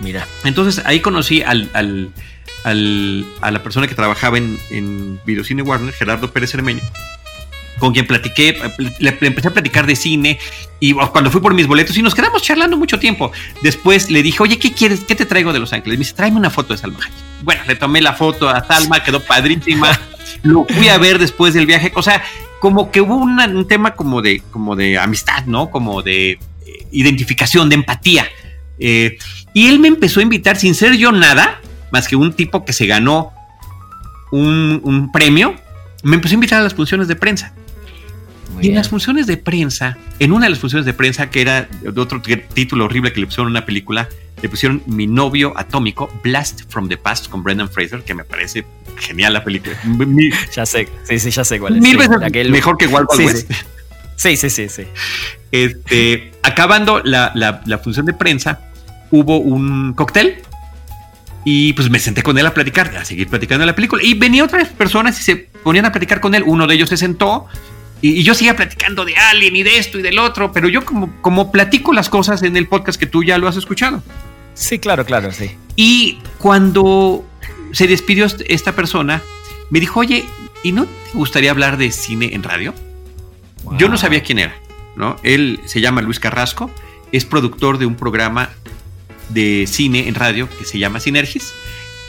Mira. Entonces ahí conocí al, al, a la persona que trabajaba en, en Videocine Warner, Gerardo Pérez Hermeño con quien platiqué, le, empecé a platicar de cine y cuando fui por mis boletos y nos quedamos charlando mucho tiempo. Después le dije, oye, ¿qué quieres? ¿Qué te traigo de Los Ángeles? Me dice, tráeme una foto de Salma Hayek. Bueno, le tomé la foto a Salma, quedó padrísima. Lo fui a ver después del viaje. O sea, como que hubo un tema como de, como de amistad, ¿no? Como de eh, identificación, de empatía. Eh, y él me empezó a invitar sin ser yo nada, más que un tipo que se ganó un, un premio, me empezó a invitar a las funciones de prensa y en las funciones de prensa, en una de las funciones de prensa, que era de otro título horrible que le pusieron una película, le pusieron Mi novio atómico, Blast from the Past, con Brendan Fraser, que me parece genial la película. ya sé, sí, sí, ya sé cuál es. Mil veces mejor que Wild Wild West. Sí, sí, sí, sí. Este, acabando la, la función de prensa, hubo un cóctel y pues me senté con él a platicar, a seguir platicando de la película. Y venía otras personas y se ponían a platicar con él. Uno de ellos se sentó y, yo seguía platicando de Alien y de esto y del otro, pero yo como, como platico las cosas en el podcast que tú ya lo has escuchado. Sí, claro, claro, sí. Y cuando se despidió esta persona, me dijo, oye, ¿y no te gustaría hablar de cine en radio? Yo no sabía quién era, ¿no? Él se llama Luis Carrasco, es productor de un programa de cine en radio que se llama Sinergis,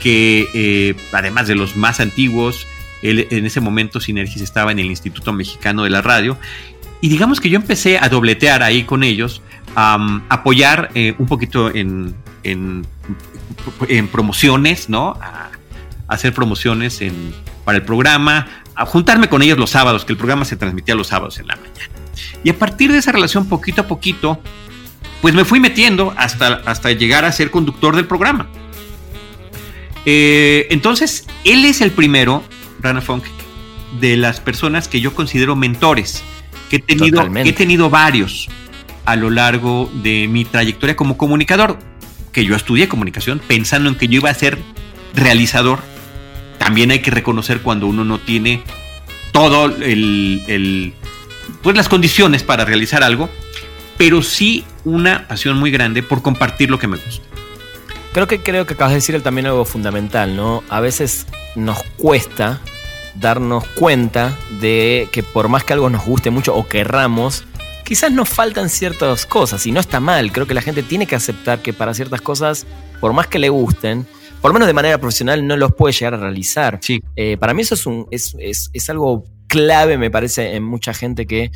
que eh, además de los más antiguos, en ese momento Sinergis estaba en el Instituto Mexicano de la Radio. Y digamos que yo empecé a dobletear ahí con ellos, a apoyar eh, un poquito en, en promociones, ¿no? A, hacer promociones en, para el programa, a juntarme con ellos los sábados, que el programa se transmitía los sábados en la mañana. Y a partir de esa relación, poquito a poquito, pues me fui metiendo hasta, hasta llegar a ser conductor del programa. Eh, entonces, él es el primero, Rana Funk, de las personas que yo considero mentores, que he tenido, que he tenido varios a lo largo de mi trayectoria como comunicador, que yo estudié comunicación pensando en que yo iba a ser realizador. También hay que reconocer cuando uno no tiene todo el, pues las condiciones para realizar algo, pero sí una pasión muy grande por compartir lo que me gusta. Creo que creo que acabas de decir también algo fundamental, ¿no? A veces nos cuesta darnos cuenta de que por más que algo nos guste mucho o querramos, quizás nos faltan ciertas cosas y no está mal. Creo que la gente tiene que aceptar que para ciertas cosas, por más que le gusten, por lo menos de manera profesional, no los puede llegar a realizar. Sí. Eh, para mí eso es, un, es, es, es algo clave, me parece, en mucha gente que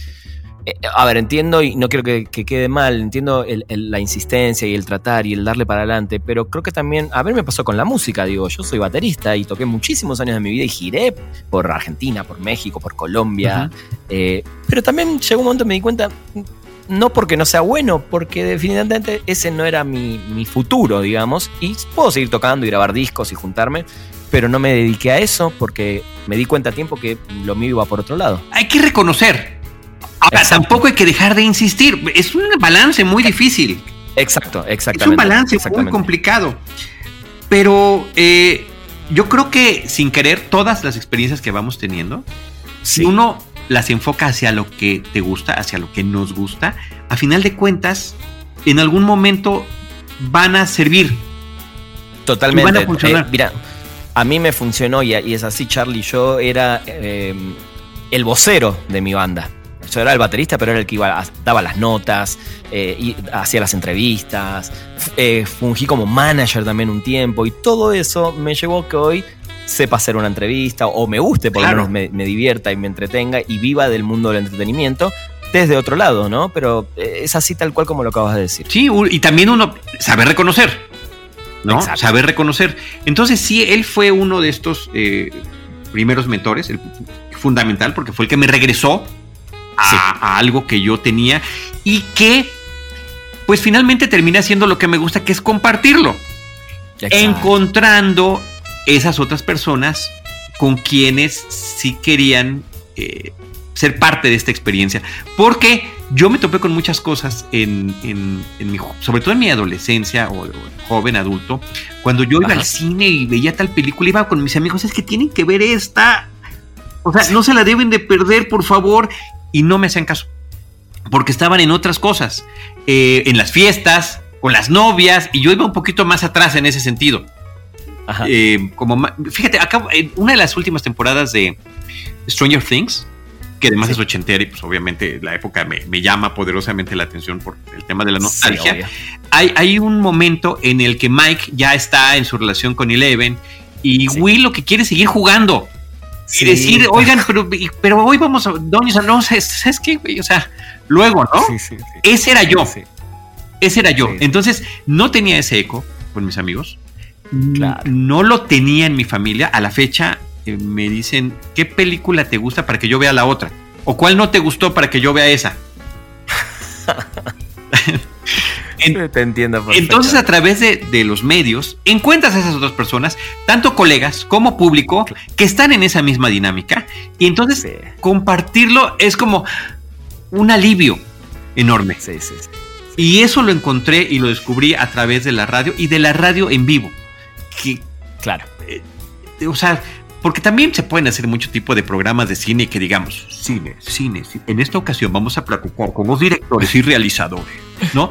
a ver, entiendo y no quiero que, quede mal, entiendo la insistencia y el tratar y el darle para adelante, pero creo que también, a ver, me pasó con la música, digo, yo soy baterista y toqué muchísimos años de mi vida y giré por Argentina, por México, por Colombia, eh, pero también llegó un momento y me di cuenta, no porque no sea bueno, porque definitivamente ese no era mi, mi futuro, digamos, y puedo seguir tocando y grabar discos y juntarme, pero no me dediqué a eso porque me di cuenta a tiempo que lo mío iba por otro lado. Hay que reconocer Ahora, tampoco hay que dejar de insistir. Es un balance muy difícil. Exacto, exactamente. Es un balance muy complicado. Pero eh, yo creo que sin querer, todas las experiencias que vamos teniendo, si uno las enfoca hacia lo que te gusta, hacia lo que nos gusta, a final de cuentas, en algún momento van a servir. Totalmente. van a funcionar. Eh, mira, a mí me funcionó y, es así, Charlie. Yo era eh, el vocero de mi banda yo era el baterista, pero era el que iba, daba las notas, eh, hacía las entrevistas, eh, fungí como manager también un tiempo y todo eso me llevó a que hoy sepa hacer una entrevista o me guste, por lo menos me, divierta y me entretenga y viva del mundo del entretenimiento desde otro lado, ¿no? Pero eh, es así tal cual como lo acabas de decir. Sí, y también uno sabe reconocer, ¿no? Saber reconocer. Entonces sí, él fue uno de estos primeros mentores, el, fundamental, porque fue el que me regresó a, algo que yo tenía y que pues finalmente termina haciendo lo que me gusta, que es compartirlo. Encontrando esas otras personas con quienes sí querían eh, ser parte de esta experiencia. Porque yo me topé con muchas cosas en, mi, sobre todo en mi adolescencia o, joven adulto, cuando yo iba al cine y veía tal película, iba con mis amigos, es que tienen que ver esta. O sea, no se la deben de perder, por favor y no me hacían caso. Porque estaban en otras cosas, eh, en las fiestas, con las novias, y yo iba un poquito más atrás en ese sentido. Eh, como, fíjate, acá, en una de las últimas temporadas de Stranger Things, que además es ochentera y pues obviamente la época me, llama poderosamente la atención por el tema de la nostalgia. hay, hay, un momento en el que Mike ya está en su relación con Eleven y Will lo que quiere es seguir jugando y decir, oigan, pero, pero hoy vamos a, Doña, no, ¿sabes qué, O sea, luego, ¿no? ese era yo. Ese era yo. Entonces, no tenía ese eco con mis amigos. No lo tenía en mi familia. A la fecha eh, me dicen, ¿qué película te gusta para que yo vea la otra? ¿O cuál no te gustó para que yo vea esa? te entiendo. Entonces, a través de, los medios, encuentras a esas otras personas, tanto colegas como público, que están en esa misma dinámica. Y entonces, compartirlo es como un alivio enorme. Sí, sí, sí. Y eso lo encontré y lo descubrí a través de la radio y de la radio en vivo. Que, claro. Eh, o sea, porque también se pueden hacer mucho tipo de programas de cine que digamos, cine, cine, cine. En esta ocasión vamos a platicar con los directores y realizadores, ¿no?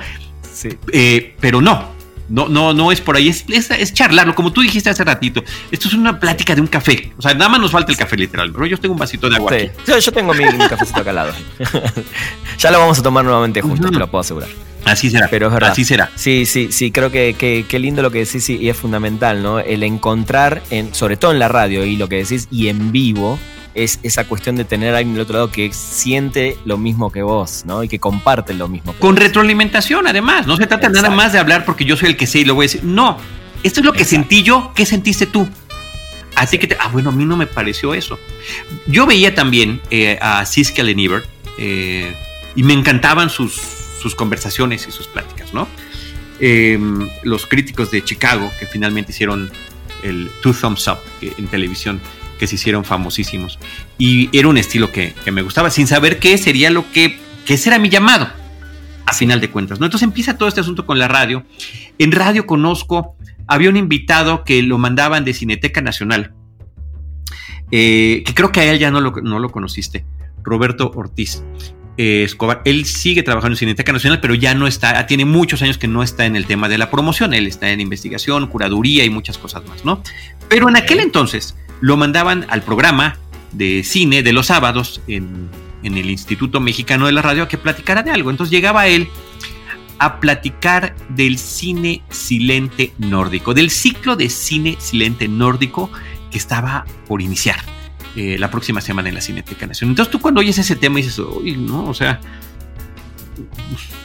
Eh, pero no, no, no, no es por ahí, es, es, charlarlo, como tú dijiste hace ratito. Esto es una plática de un café. O sea, nada más nos falta el café literal, pero yo tengo un vasito de agua. Yo, tengo mi, cafecito acá al lado. ya lo vamos a tomar nuevamente juntos, te lo puedo asegurar. Así será. Pero es verdad. Así será. Sí, sí, sí, creo que, que, lindo lo que decís y es fundamental, ¿no? El encontrar, en, sobre todo en la radio y lo que decís, y en vivo, es esa cuestión de tener a alguien del otro lado que siente lo mismo que vos, ¿no? Y que comparte lo mismo. Con retroalimentación, además. No se trata nada más de hablar porque yo soy el que sé y lo voy a decir. No, esto es lo que sentí yo, ¿qué sentiste tú? Así que, te, ah, bueno, a mí no me pareció eso. Yo veía también eh, a Siskel y Ebert eh, y me encantaban sus, sus conversaciones y sus pláticas, ¿no? Em, los críticos de Chicago, que finalmente hicieron el Two Thumbs Up en televisión, que se hicieron famosísimos. Y era un estilo que, me gustaba, sin saber qué sería lo que, ese era mi llamado, a final de cuentas. ¿no? Entonces empieza todo este asunto con la radio. En radio conozco, había un invitado que lo mandaban de Cineteca Nacional, eh, que creo que a él ya no lo, no lo conociste, Roberto Ortiz. Eh, Escobar, él sigue trabajando en Cineteca Nacional, pero ya no está, tiene muchos años que no está en el tema de la promoción, él está en investigación, curaduría y muchas cosas más, ¿no? Pero en aquel entonces lo mandaban al programa de cine de los sábados en, en el Instituto Mexicano de la Radio a que platicara de algo. Entonces llegaba él a platicar del cine silente nórdico, del ciclo de cine silente nórdico que estaba por iniciar. Eh, la próxima semana en la Cineteca Nacional. Entonces tú cuando oyes ese tema dices, uy, no, o sea,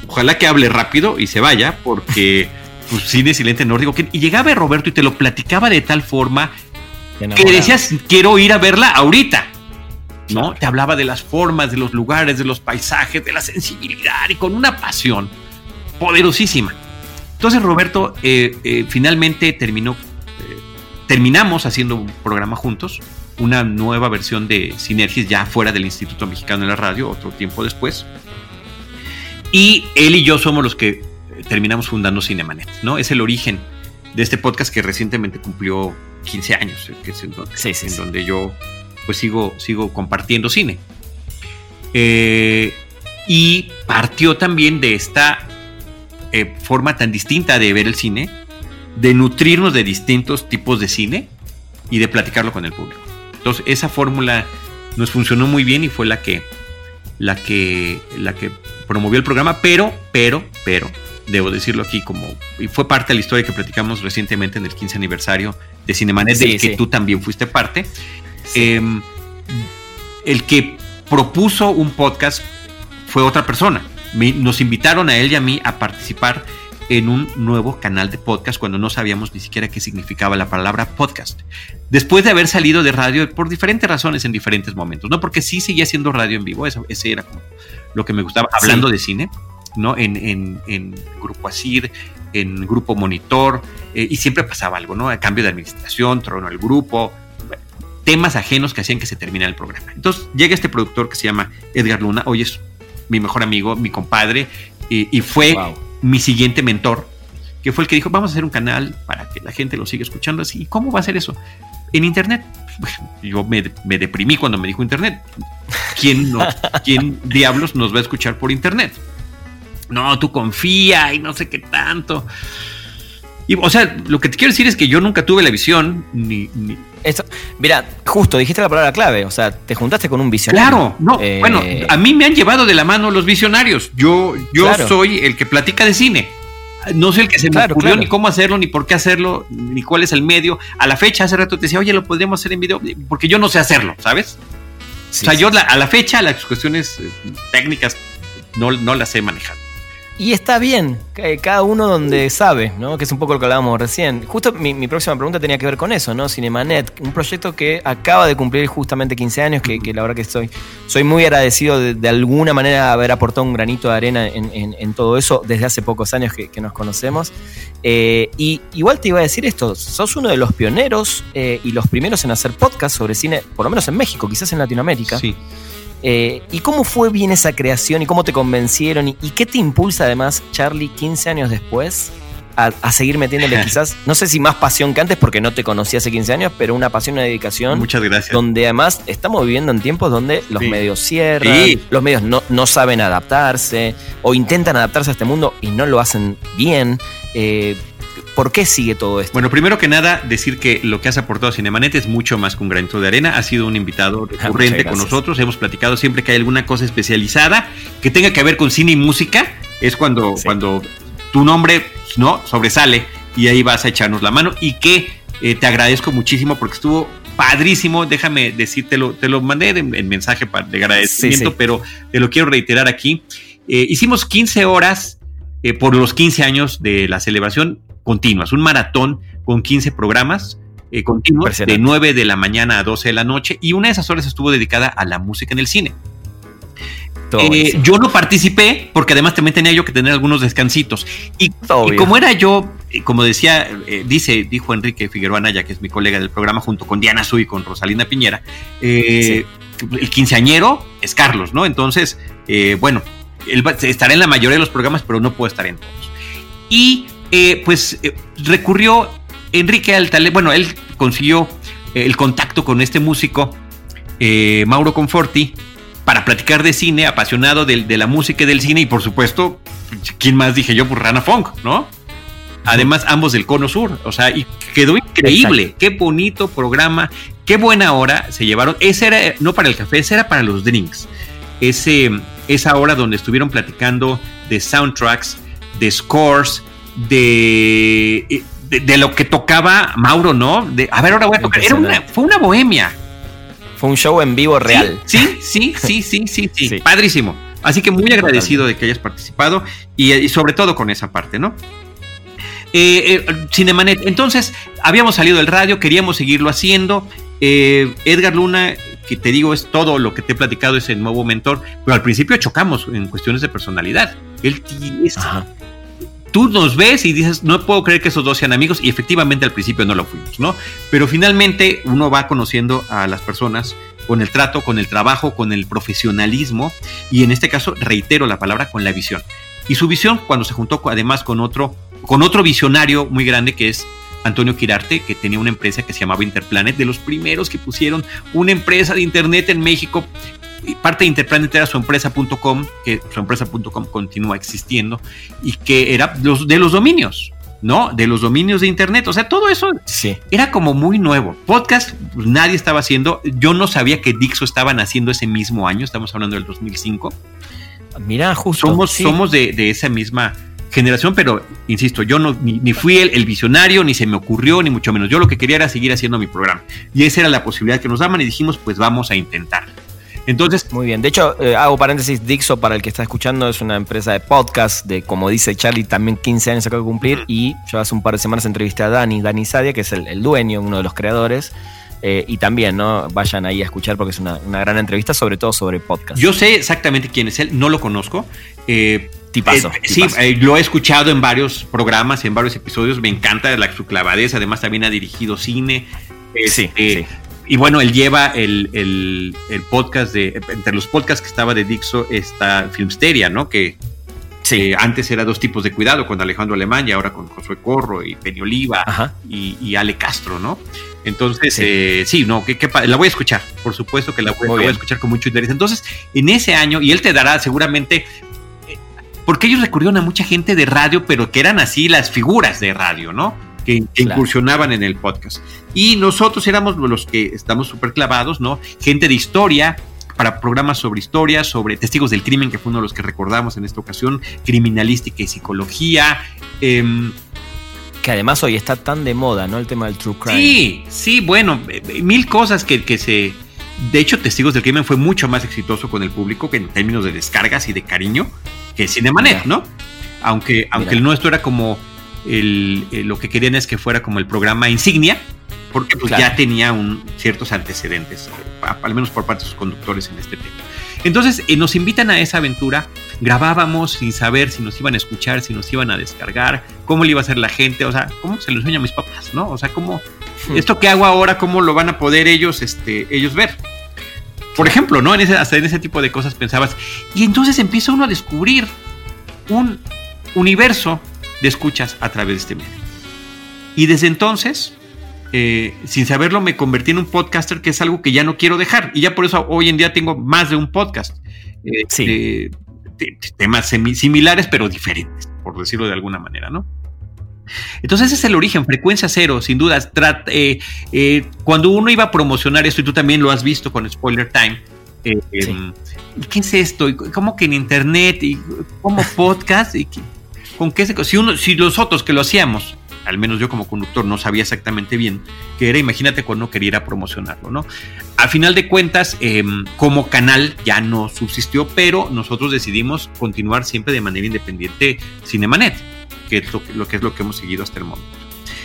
ojalá que hable rápido y se vaya, porque pues, cine silente nórdico. y llegaba Roberto y te lo platicaba de tal forma que decías, quiero ir a verla ahorita. ¿No? Te hablaba de las formas, de los lugares, de los paisajes, de la sensibilidad y con una pasión poderosísima. Entonces Roberto eh, eh, finalmente terminó, terminamos haciendo un programa juntos, una nueva versión de Sinergis ya fuera del Instituto Mexicano de la Radio, otro tiempo después. Y él y yo somos los que terminamos fundando Cinemanet, ¿no? Es el origen de este podcast que recientemente cumplió 15 años, que es en, donde, yo pues sigo, sigo compartiendo cine. Eh, y partió también de esta eh, forma tan distinta de ver el cine, de nutrirnos de distintos tipos de cine y de platicarlo con el público. Entonces, esa fórmula nos funcionó muy bien y fue la que, la que, la que promovió el programa, pero, pero, pero, debo decirlo aquí como, y fue parte de la historia que platicamos recientemente en el 15 aniversario de Cinemanet, del que tú también fuiste parte. Em, el que propuso un podcast fue otra persona. nos invitaron a él y a mí a participar en un nuevo canal de podcast cuando no sabíamos ni siquiera qué significaba la palabra podcast. Después de haber salido de radio por diferentes razones en diferentes momentos, ¿no? Porque sí seguía haciendo radio en vivo, eso, ese era como lo que me gustaba, hablando de cine, ¿no? En, en, Grupo Asir, en Grupo Monitor, eh, y siempre pasaba algo, ¿no? A cambio de administración, trono al grupo, temas ajenos que hacían que se terminara el programa. Entonces llega este productor que se llama Edgar Luna, hoy es mi mejor amigo, mi compadre, y, fue mi siguiente mentor, que fue el que dijo, vamos a hacer un canal para que la gente lo siga escuchando así. ¿Y cómo va a ser eso? En Internet. Yo me, deprimí cuando me dijo Internet. ¿Quién, ¿Quién diablos nos va a escuchar por Internet? No, tú confía y no sé qué tanto. Y, o sea, lo que te quiero decir es que yo nunca tuve la visión ni, mira, justo dijiste la palabra clave, o sea, te juntaste con un visionario. Claro, no, eh, bueno, a mí me han llevado de la mano los visionarios. Yo, yo soy el que platica de cine. No soy el que se me ocurrió ni cómo hacerlo, ni por qué hacerlo, ni cuál es el medio. A la fecha, hace rato te decía, oye, lo podríamos hacer en video, porque yo no sé hacerlo, ¿sabes? o sea, yo a la fecha las cuestiones eh, técnicas no, no las sé manejar. Y está bien, cada uno donde sabe, ¿no? Que es un poco lo que hablábamos recién. Justo mi, próxima pregunta tenía que ver con eso, ¿no? Cinemanet, un proyecto que acaba de cumplir justamente 15 años, que, la verdad que estoy, soy muy agradecido de, alguna manera haber aportado un granito de arena en, todo eso desde hace pocos años que, nos conocemos. Eh, y igual te iba a decir esto, sos uno de los pioneros eh, y los primeros en hacer podcast sobre cine, por lo menos en México, quizás en Latinoamérica. Sí. Eh, ¿Y cómo fue bien esa creación y cómo te convencieron? ¿Y, qué te impulsa además, Charlie, 15 años después, a, seguir metiéndole quizás, no sé si más pasión que antes porque no te conocí hace 15 años, pero una pasión, una dedicación. Muchas gracias. Donde además estamos viviendo en tiempos donde los medios cierran, los medios no, no, saben adaptarse o intentan adaptarse a este mundo y no lo hacen bien. Eh, ¿Por qué sigue todo esto? Bueno, primero que nada, decir que lo que has aportado a Cinemanet es mucho más que un granito de arena. Ha sido un invitado ah, recurrente con nosotros. Hemos platicado siempre que hay alguna cosa especializada que tenga que ver con cine y música. Es cuando, cuando tu nombre no sobresale y ahí vas a echarnos la mano. Y que eh, te agradezco muchísimo porque estuvo padrísimo. Déjame decírtelo, te lo mandé en, mensaje de agradecimiento, pero te lo quiero reiterar aquí. Eh, hicimos 15 horas eh, por los 15 años de la celebración continuas, un maratón con 15 programas. Eh, continuos de 9 de la mañana a 12 de la noche y una de esas horas estuvo dedicada a la música en el cine. Eh, yo no participé porque además también tenía yo que tener algunos descansitos. Y, como era yo, eh, como decía, eh, dice, dijo Enrique Figueroa Naya, que es mi colega del programa, junto con Diana Sui y con Rosalina Piñera, el quinceañero es Carlos, ¿no? Entonces, bueno, él estará en la mayoría de los programas, pero no puede estar en todos. Y pues recurrió Enrique al bueno, él consiguió el contacto con este músico, Mauro Conforti, para platicar de cine, apasionado de, la música y del cine, y por supuesto, ¿quién más dije yo? Pues Rana Funk, ¿no? Además, ambos del Cono Sur, o sea, y quedó increíble, qué bonito programa, qué buena hora se llevaron. Ese era, no para el café, ese era para los drinks. Ese, esa hora donde estuvieron platicando de soundtracks, de scores, de, de, lo que tocaba Mauro, ¿no? De, a ver, ahora voy a tocar. Era una, fue una bohemia. Fue un show en vivo real. Sí, sí, sí, sí, sí, sí, Padrísimo. Así que muy agradecido de que hayas participado y, sobre todo con esa parte, ¿no? Eh, eh, Cinemanet, entonces habíamos salido del radio, queríamos seguirlo haciendo. Eh, Edgar Luna, que te digo es todo lo que te he platicado, es el nuevo mentor, pero al principio chocamos en cuestiones de personalidad. Él es, tú nos ves y dices, no puedo creer que esos dos sean amigos, y efectivamente al principio no lo fuimos, ¿no? Pero finalmente uno va conociendo a las personas con el trato, con el trabajo, con el profesionalismo, y en este caso, reitero la palabra, con la visión. Y su visión, cuando se juntó además con otro, con otro visionario muy grande que es Antonio Quirarte, que tenía una empresa que se llamaba Interplanet, de los primeros que pusieron una empresa de Internet en México parte de Interplanet era su empresa.com, que su empresa.com continúa existiendo y que era de los dominios, ¿no? De los dominios de Internet. O sea, todo eso era como muy nuevo. Podcast, pues, nadie estaba haciendo. Yo no sabía que Dixo estaban haciendo ese mismo año, estamos hablando del 2005. Mira, justo. Somos, somos de, esa misma generación, pero insisto, yo no, ni, fui el, el, visionario, ni se me ocurrió, ni mucho menos. Yo lo que quería era seguir haciendo mi programa. Y esa era la posibilidad que nos daban y dijimos, pues vamos a intentar. Entonces. Muy bien. De hecho, eh, hago paréntesis, Dixo, para el que está escuchando, es una empresa de podcast, de como dice Charlie, también 15 años acaba de cumplir. Y yo hace un par de semanas entrevisté a Dani, Dani Sadia, que es el, dueño, uno de los creadores. Eh, y también, ¿no? Vayan ahí a escuchar porque es una, gran entrevista, sobre todo sobre podcast. Yo sé exactamente quién es él, no lo conozco. Eh, tipazo, Sí, lo he escuchado en varios programas, en varios episodios. Me encanta la, su clavadez. Además, también ha dirigido cine. sí, este, sí y bueno, él lleva el, podcast de, entre los podcasts que estaba de Dixo, está Filmsteria, ¿no? Que sí. antes era dos tipos de cuidado, con Alejandro Alemán y ahora con Josué Corro y Penny Oliva y, Ale Castro, ¿no? Entonces, sí, eh, no, que, la voy a escuchar, por supuesto que la voy, a escuchar con mucho interés. Entonces, en ese año, y él te dará seguramente, eh, porque ellos recurrieron a mucha gente de radio, pero que eran así las figuras de radio, ¿no? Que, incursionaban en el podcast. Y nosotros éramos los que estamos súper clavados, ¿no? Gente de historia, para programas sobre historia, sobre testigos del crimen, que fue uno de los que recordamos en esta ocasión, criminalística y psicología. Em, que además hoy está tan de moda, ¿no? El tema del true crime. Sí, sí, bueno, eh, eh, mil cosas que, que se... De hecho, Testigos del Crimen fue mucho más exitoso con el público que en términos de descargas y de cariño que Cinemanet, ¿no? Aunque, aunque el nuestro era como eh, lo que querían es que fuera como el programa insignia, porque pues ya tenía un, ciertos antecedentes, al menos por parte de sus conductores en este tema. Entonces eh, nos invitan a esa aventura, grabábamos sin saber si nos iban a escuchar, si nos iban a descargar, cómo le iba a hacer la gente, o sea, cómo se lo enseña a mis papás, ¿no? O sea, cómo, hmm. esto que hago ahora, cómo lo van a poder ellos, este, ellos ver. Por ejemplo, ¿no? En ese, hasta en ese tipo de cosas pensabas. Y entonces empieza uno a descubrir un universo de escuchas a través de este medio. Y desde entonces, eh, sin saberlo, me convertí en un podcaster, que es algo que ya no quiero dejar. Y ya por eso hoy en día tengo más de un podcast. Eh, sí. temas similares, pero diferentes, por decirlo de alguna manera, ¿no? Entonces ese es el origen, frecuencia cero, sin dudas. Eh, cuando uno iba a promocionar esto, y tú también lo has visto con Spoiler Time, em, ¿qué es esto? ¿Cómo que en internet? ¿Y ¿Cómo podcast? ¿Y ¿Con qué se, si, uno, si los otros que lo hacíamos al menos yo como conductor no sabía exactamente bien qué era, imagínate cuando quería promocionarlo, ¿no? A final de cuentas, em, como canal ya no subsistió, pero nosotros decidimos continuar siempre de manera independiente Cinemanet, que es lo, que es lo que hemos seguido hasta el momento.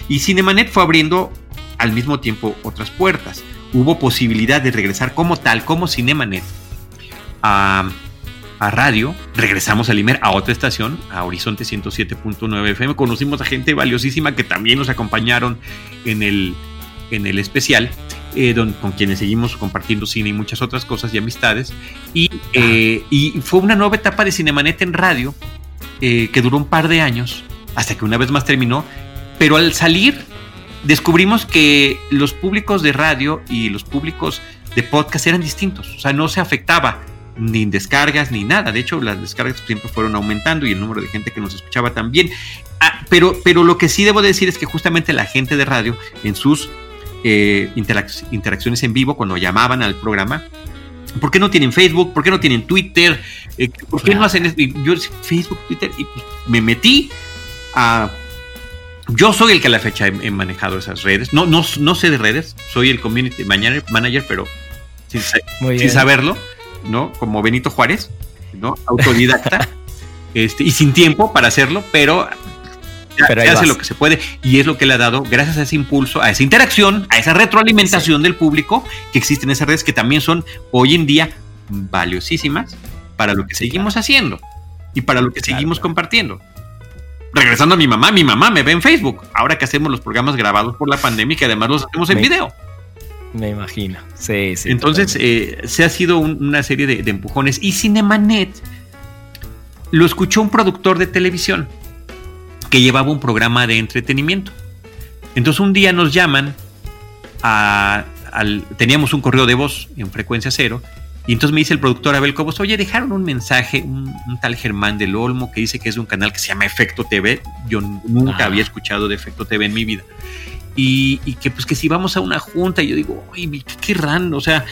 Y Cinemanet fue abriendo al mismo tiempo otras puertas. Hubo posibilidad de regresar como tal, como Cinemanet, a a radio, regresamos a Limer a otra estación, a Horizonte 107.9 FM. Conocimos a gente valiosísima que también nos acompañaron en el, en el especial, eh, con quienes seguimos compartiendo cine y muchas otras cosas y amistades. Y, eh, y fue una nueva etapa de Cinemanet en radio eh, que duró un par de años, hasta que una vez más terminó. Pero al salir, descubrimos que los públicos de radio y los públicos de podcast eran distintos, o sea, no se afectaba ni descargas ni nada. De hecho, las descargas siempre fueron aumentando y el número de gente que nos escuchaba también. Ah, pero, pero lo que sí debo decir es que justamente la gente de radio en sus eh, interacciones en vivo, cuando llamaban al programa, ¿por qué no tienen Facebook? ¿Por qué no tienen Twitter? Eh, ¿Por qué no hacen eso? Yo Facebook, Twitter, y pues me metí a... Yo soy el que a la fecha he, manejado esas redes. No, no, no sé de redes, soy el community manager, pero sin saberlo. ¿No? Como Benito Juárez, ¿no? Autodidacta, este, y sin tiempo para hacerlo, pero hace lo que se puede y es lo que le ha dado gracias a ese impulso, a esa interacción, a esa retroalimentación del público que existen esas redes que también son hoy en día valiosísimas para lo que seguimos haciendo y para lo que seguimos compartiendo. Regresando a mi mamá, mi mamá me ve en Facebook, ahora que hacemos los programas grabados por la pandemia y que además los hacemos en video. Me imagino. Sí, sí. Entonces, eh, se ha sido una serie de, empujones. Y Cinemanet lo escuchó un productor de televisión que llevaba un programa de entretenimiento. Entonces, un día nos llaman a, teníamos un correo de voz en frecuencia cero. Y entonces me dice el productor Abel Cobos, oye, dejaron un mensaje, un, tal Germán del Olmo que dice que es de un canal que se llama Efecto TV. Yo nunca había escuchado de Efecto TV en mi vida y, que pues que si vamos a una junta, yo digo, uy, qué raro, o sea,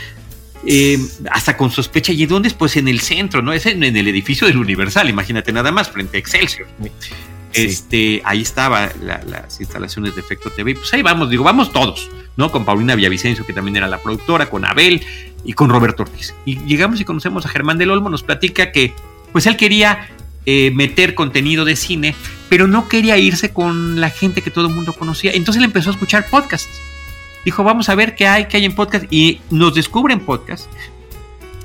eh, hasta con sospecha, ¿y dónde es? Pues en el centro, ¿no? Es en, el edificio del Universal, imagínate nada más, frente a Excelsior. Este, ahí estaba las instalaciones de Efecto TV, pues ahí vamos, digo, vamos todos, ¿no? Con Paulina Villavicencio, que también era la productora, con Abel y con Roberto Ortiz. Y llegamos y conocemos a Germán del Olmo, nos platica que, pues él quería eh, meter contenido de cine, pero no quería irse con la gente que todo el mundo conocía. Entonces él empezó a escuchar podcasts. Dijo, vamos a ver qué hay, qué hay en podcast. Y nos descubren podcast.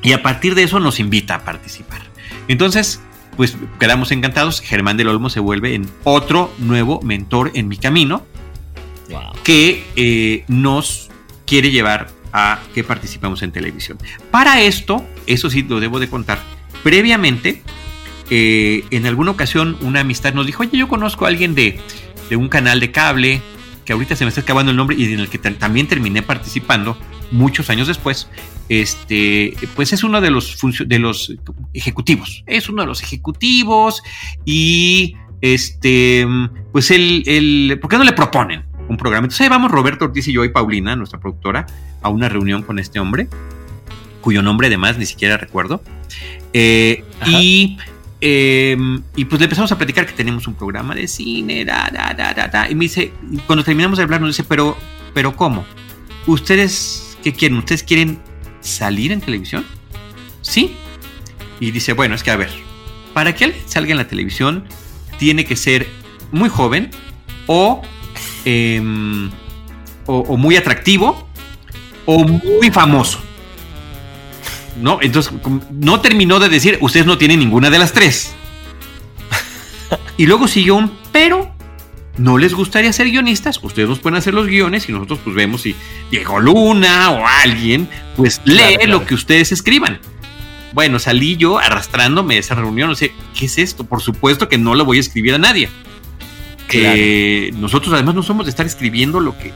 Y a partir de eso nos invita a participar. Entonces, pues quedamos encantados. Germán del Olmo se vuelve en otro nuevo mentor en mi camino. Que eh, nos quiere llevar a que participamos en televisión. Para esto, eso sí lo debo de contar, previamente eh, en alguna ocasión una amistad nos dijo, oye, yo conozco a alguien de, un canal de cable, que ahorita se me está acabando el nombre y en el que también terminé participando muchos años después, este, pues es uno de los, de los ejecutivos, es uno de los ejecutivos y este, pues él, el, ¿por qué no le proponen un programa? Entonces ahí vamos Roberto Ortiz y yo y Paulina, nuestra productora, a una reunión con este hombre, cuyo nombre además ni siquiera recuerdo, eh, y Em, y pues le empezamos a platicar que tenemos un programa de cine, da, da, da, da, y me dice, cuando terminamos de hablar, nos dice, pero, pero ¿cómo? ¿Ustedes qué quieren? ¿Ustedes quieren salir en televisión? Sí. Y dice, bueno, es que a ver, para que alguien salga en la televisión, tiene que ser muy joven o, em, o muy atractivo o muy famoso. ¿No? Entonces, no terminó de decir, ustedes no tienen ninguna de las tres. y luego siguió un, pero no les gustaría ser guionistas, ustedes nos pueden hacer los guiones y nosotros pues vemos si Diego Luna o alguien, pues lee lo que ustedes escriban. Bueno, salí yo arrastrándome de esa reunión, no sé, ¿qué es esto? Por supuesto que no lo voy a escribir a nadie. Nosotros además no somos de estar escribiendo lo que,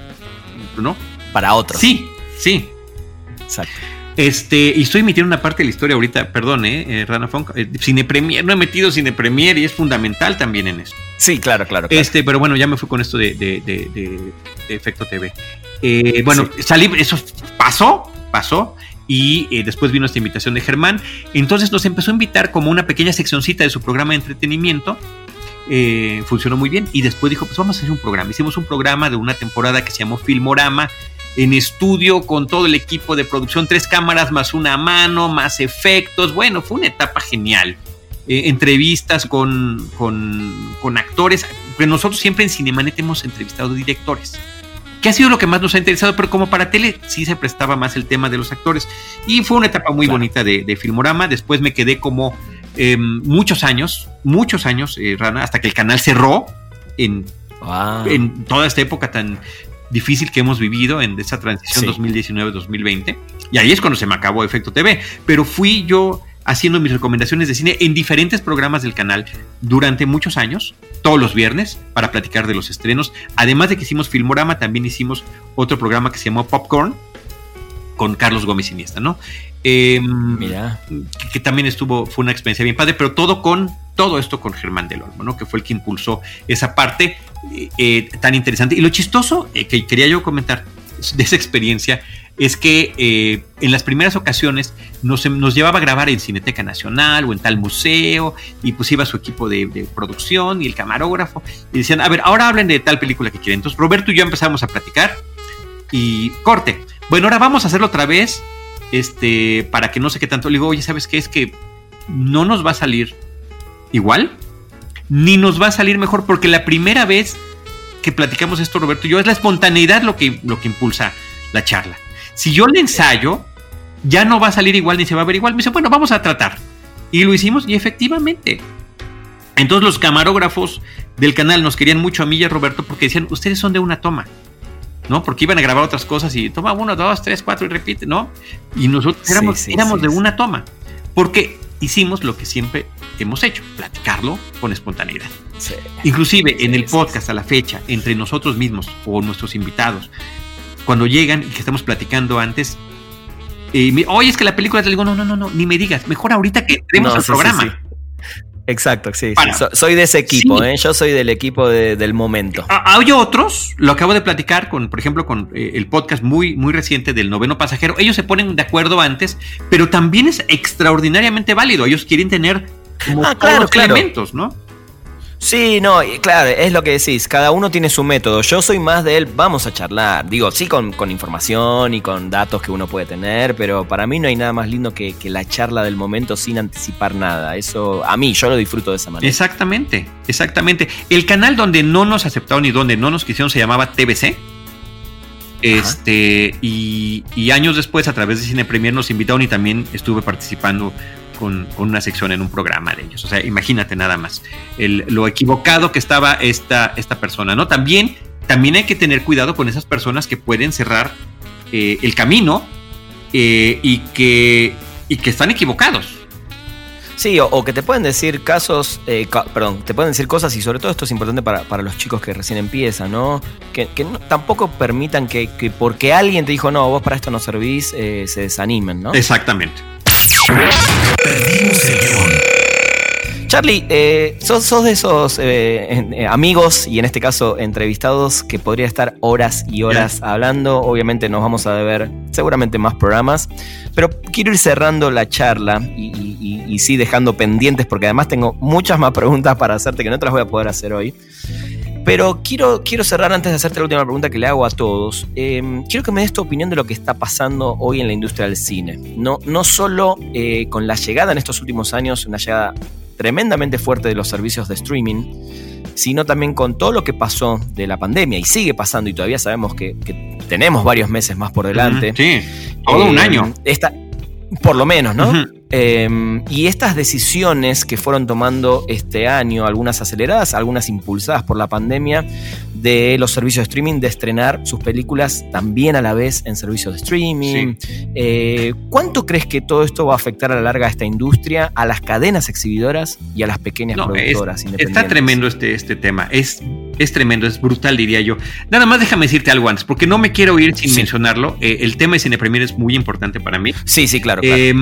¿no? Para otros. Sí, sí. Exacto. Este, y estoy metiendo una parte de la historia ahorita, perdón, eh, eh Rana Funk. Eh, cine Premier, no he metido Cine Premier y es fundamental también en eso. Sí, claro, claro. Este, pero bueno, ya me fui con esto de, de, Efecto TV. Eh, bueno, salí, eso pasó, pasó. Y después vino esta invitación de Germán. Entonces nos empezó a invitar como una pequeña seccioncita de su programa de entretenimiento eh, funcionó muy bien. Y después dijo, pues vamos a hacer un programa. Hicimos un programa de una temporada que se llamó Filmorama, en estudio con todo el equipo de producción, tres cámaras más una mano, más efectos. Bueno, fue una etapa genial. Eh, entrevistas con, con, con actores. Nosotros siempre en Cinemanet hemos entrevistado directores que ha sido lo que más nos ha interesado, pero como para tele sí se prestaba más el tema de los actores. Y fue una etapa muy Claro. bonita de, de Filmorama. Después me quedé como eh, muchos años, muchos años, eh, Rana, hasta que el canal cerró en, Ah. en toda esta época tan difícil que hemos vivido en esa transición Sí. 2019-2020. Y ahí es cuando se me acabó Efecto TV. Pero fui yo haciendo mis recomendaciones de cine en diferentes programas del canal durante muchos años, todos los viernes, para platicar de los estrenos. Además de que hicimos Filmorama, también hicimos otro programa que se llamó Popcorn con Carlos Gómez Iniesta, ¿no? Em, Mira. que, que también estuvo, fue una experiencia bien padre, pero todo con, todo esto con Germán del Olmo, ¿no? Que fue el que impulsó esa parte eh, eh, tan interesante. Y lo chistoso eh, que quería yo comentar de esa experiencia es que en las primeras ocasiones nos, nos llevaba a grabar en Cineteca Nacional o en tal museo y pues iba su equipo de, de producción y el camarógrafo y decían, a ver, ahora hablen de tal película que quieren. Entonces Roberto y yo empezamos a platicar y corte. Bueno, ahora vamos a hacerlo otra vez este, para que no sé qué tanto. Le digo, oye, ¿sabes qué? Es que no nos va a salir igual, ni nos va a salir mejor, porque la primera vez que platicamos esto, Roberto y yo, es la espontaneidad lo que, lo que impulsa la charla. Si yo le ensayo, ya no va a salir igual ni se va a ver igual. Me dice, bueno, vamos a tratar. Y lo hicimos y efectivamente. Entonces los camarógrafos del canal nos querían mucho a mí y a Roberto porque decían, ustedes son de una toma. ¿No? Porque iban a grabar otras cosas y toma uno, dos, tres, cuatro y repite, ¿no? Y nosotros éramos, sí, éramos sí, de una toma. Porque hicimos lo que siempre hemos hecho, platicarlo con espontaneidad. Inclusive en el podcast a la fecha, entre nosotros mismos o nuestros invitados, cuando llegan y que estamos platicando antes, y me- oye, es que la película te digo, no, no, no, no, ni me digas, mejor ahorita que entremos No, al programa. Exacto, sí. sí. So- soy de ese equipo, Sí. ¿eh? Yo soy del equipo de- del momento. Ah, Hay otros, lo acabo de platicar con, por ejemplo, con eh, el podcast muy, muy reciente del noveno pasajero. Ellos se ponen de acuerdo antes, pero también es extraordinariamente válido. Ellos quieren tener como Ah, todos claro, los claro. elementos, ¿no? Sí, no, claro, es lo que decís, cada uno tiene su método. Yo soy más de él, vamos a charlar. Digo, sí, con, con información y con datos que uno puede tener, pero para mí no hay nada más lindo que, que la charla del momento sin anticipar nada. Eso, a mí, yo lo disfruto de esa manera. Exactamente, exactamente. El canal donde no nos aceptaron y donde no nos quisieron se llamaba TBC. Este, y, y años después, a través de Cine Premier, nos invitaron y también estuve participando con, con una sección en un programa de ellos. O sea, imagínate nada más el- lo equivocado que estaba esta, esta persona, ¿no? También, también hay que tener cuidado con esas personas que pueden cerrar eh, el camino eh, y, que, y que están equivocados. Sí, o, o que te pueden decir casos, eh, ca- perdón, te pueden decir cosas y sobre todo esto es importante para, para los chicos que recién empiezan, ¿no? Que, que no- tampoco permitan que, que porque alguien te dijo, no, vos para esto no servís, eh, se desanimen, ¿no? Exactamente. Perdimos el guion. Charlie, eh, sos, sos de esos eh, eh, amigos y en este caso entrevistados que podría estar horas y horas hablando. Obviamente nos vamos a deber seguramente más programas, pero quiero ir cerrando la charla y, y- y- y sí dejando pendientes porque además tengo muchas más preguntas para hacerte que no te las voy a poder hacer hoy. Pero quiero, quiero cerrar antes de hacerte la última pregunta que le hago a todos. Eh, quiero que me des tu opinión de lo que está pasando hoy en la industria del cine. No, no solo eh, con la llegada en estos últimos años, una llegada tremendamente fuerte de los servicios de streaming, sino también con todo lo que pasó de la pandemia y sigue pasando y todavía sabemos que, que tenemos varios meses más por delante. Sí, todo un Eh, año. Esta, por lo menos, ¿no? Ujú. Eh, y estas decisiones que fueron tomando este año, algunas aceleradas, algunas impulsadas por la pandemia, de los servicios de streaming, de estrenar sus películas también a la vez en servicios de streaming. Eh, ¿Cuánto crees que todo esto va a afectar a la larga a esta industria, a las cadenas exhibidoras y a las pequeñas No, es- productoras independientes? Está tremendo este, este tema. Es, es tremendo, es brutal, diría yo. Nada más déjame decirte algo antes, porque no me quiero ir sin Sí. mencionarlo. Eh, el tema de Cine Premier es muy importante para mí. Sí, sí, claro, claro. Eh,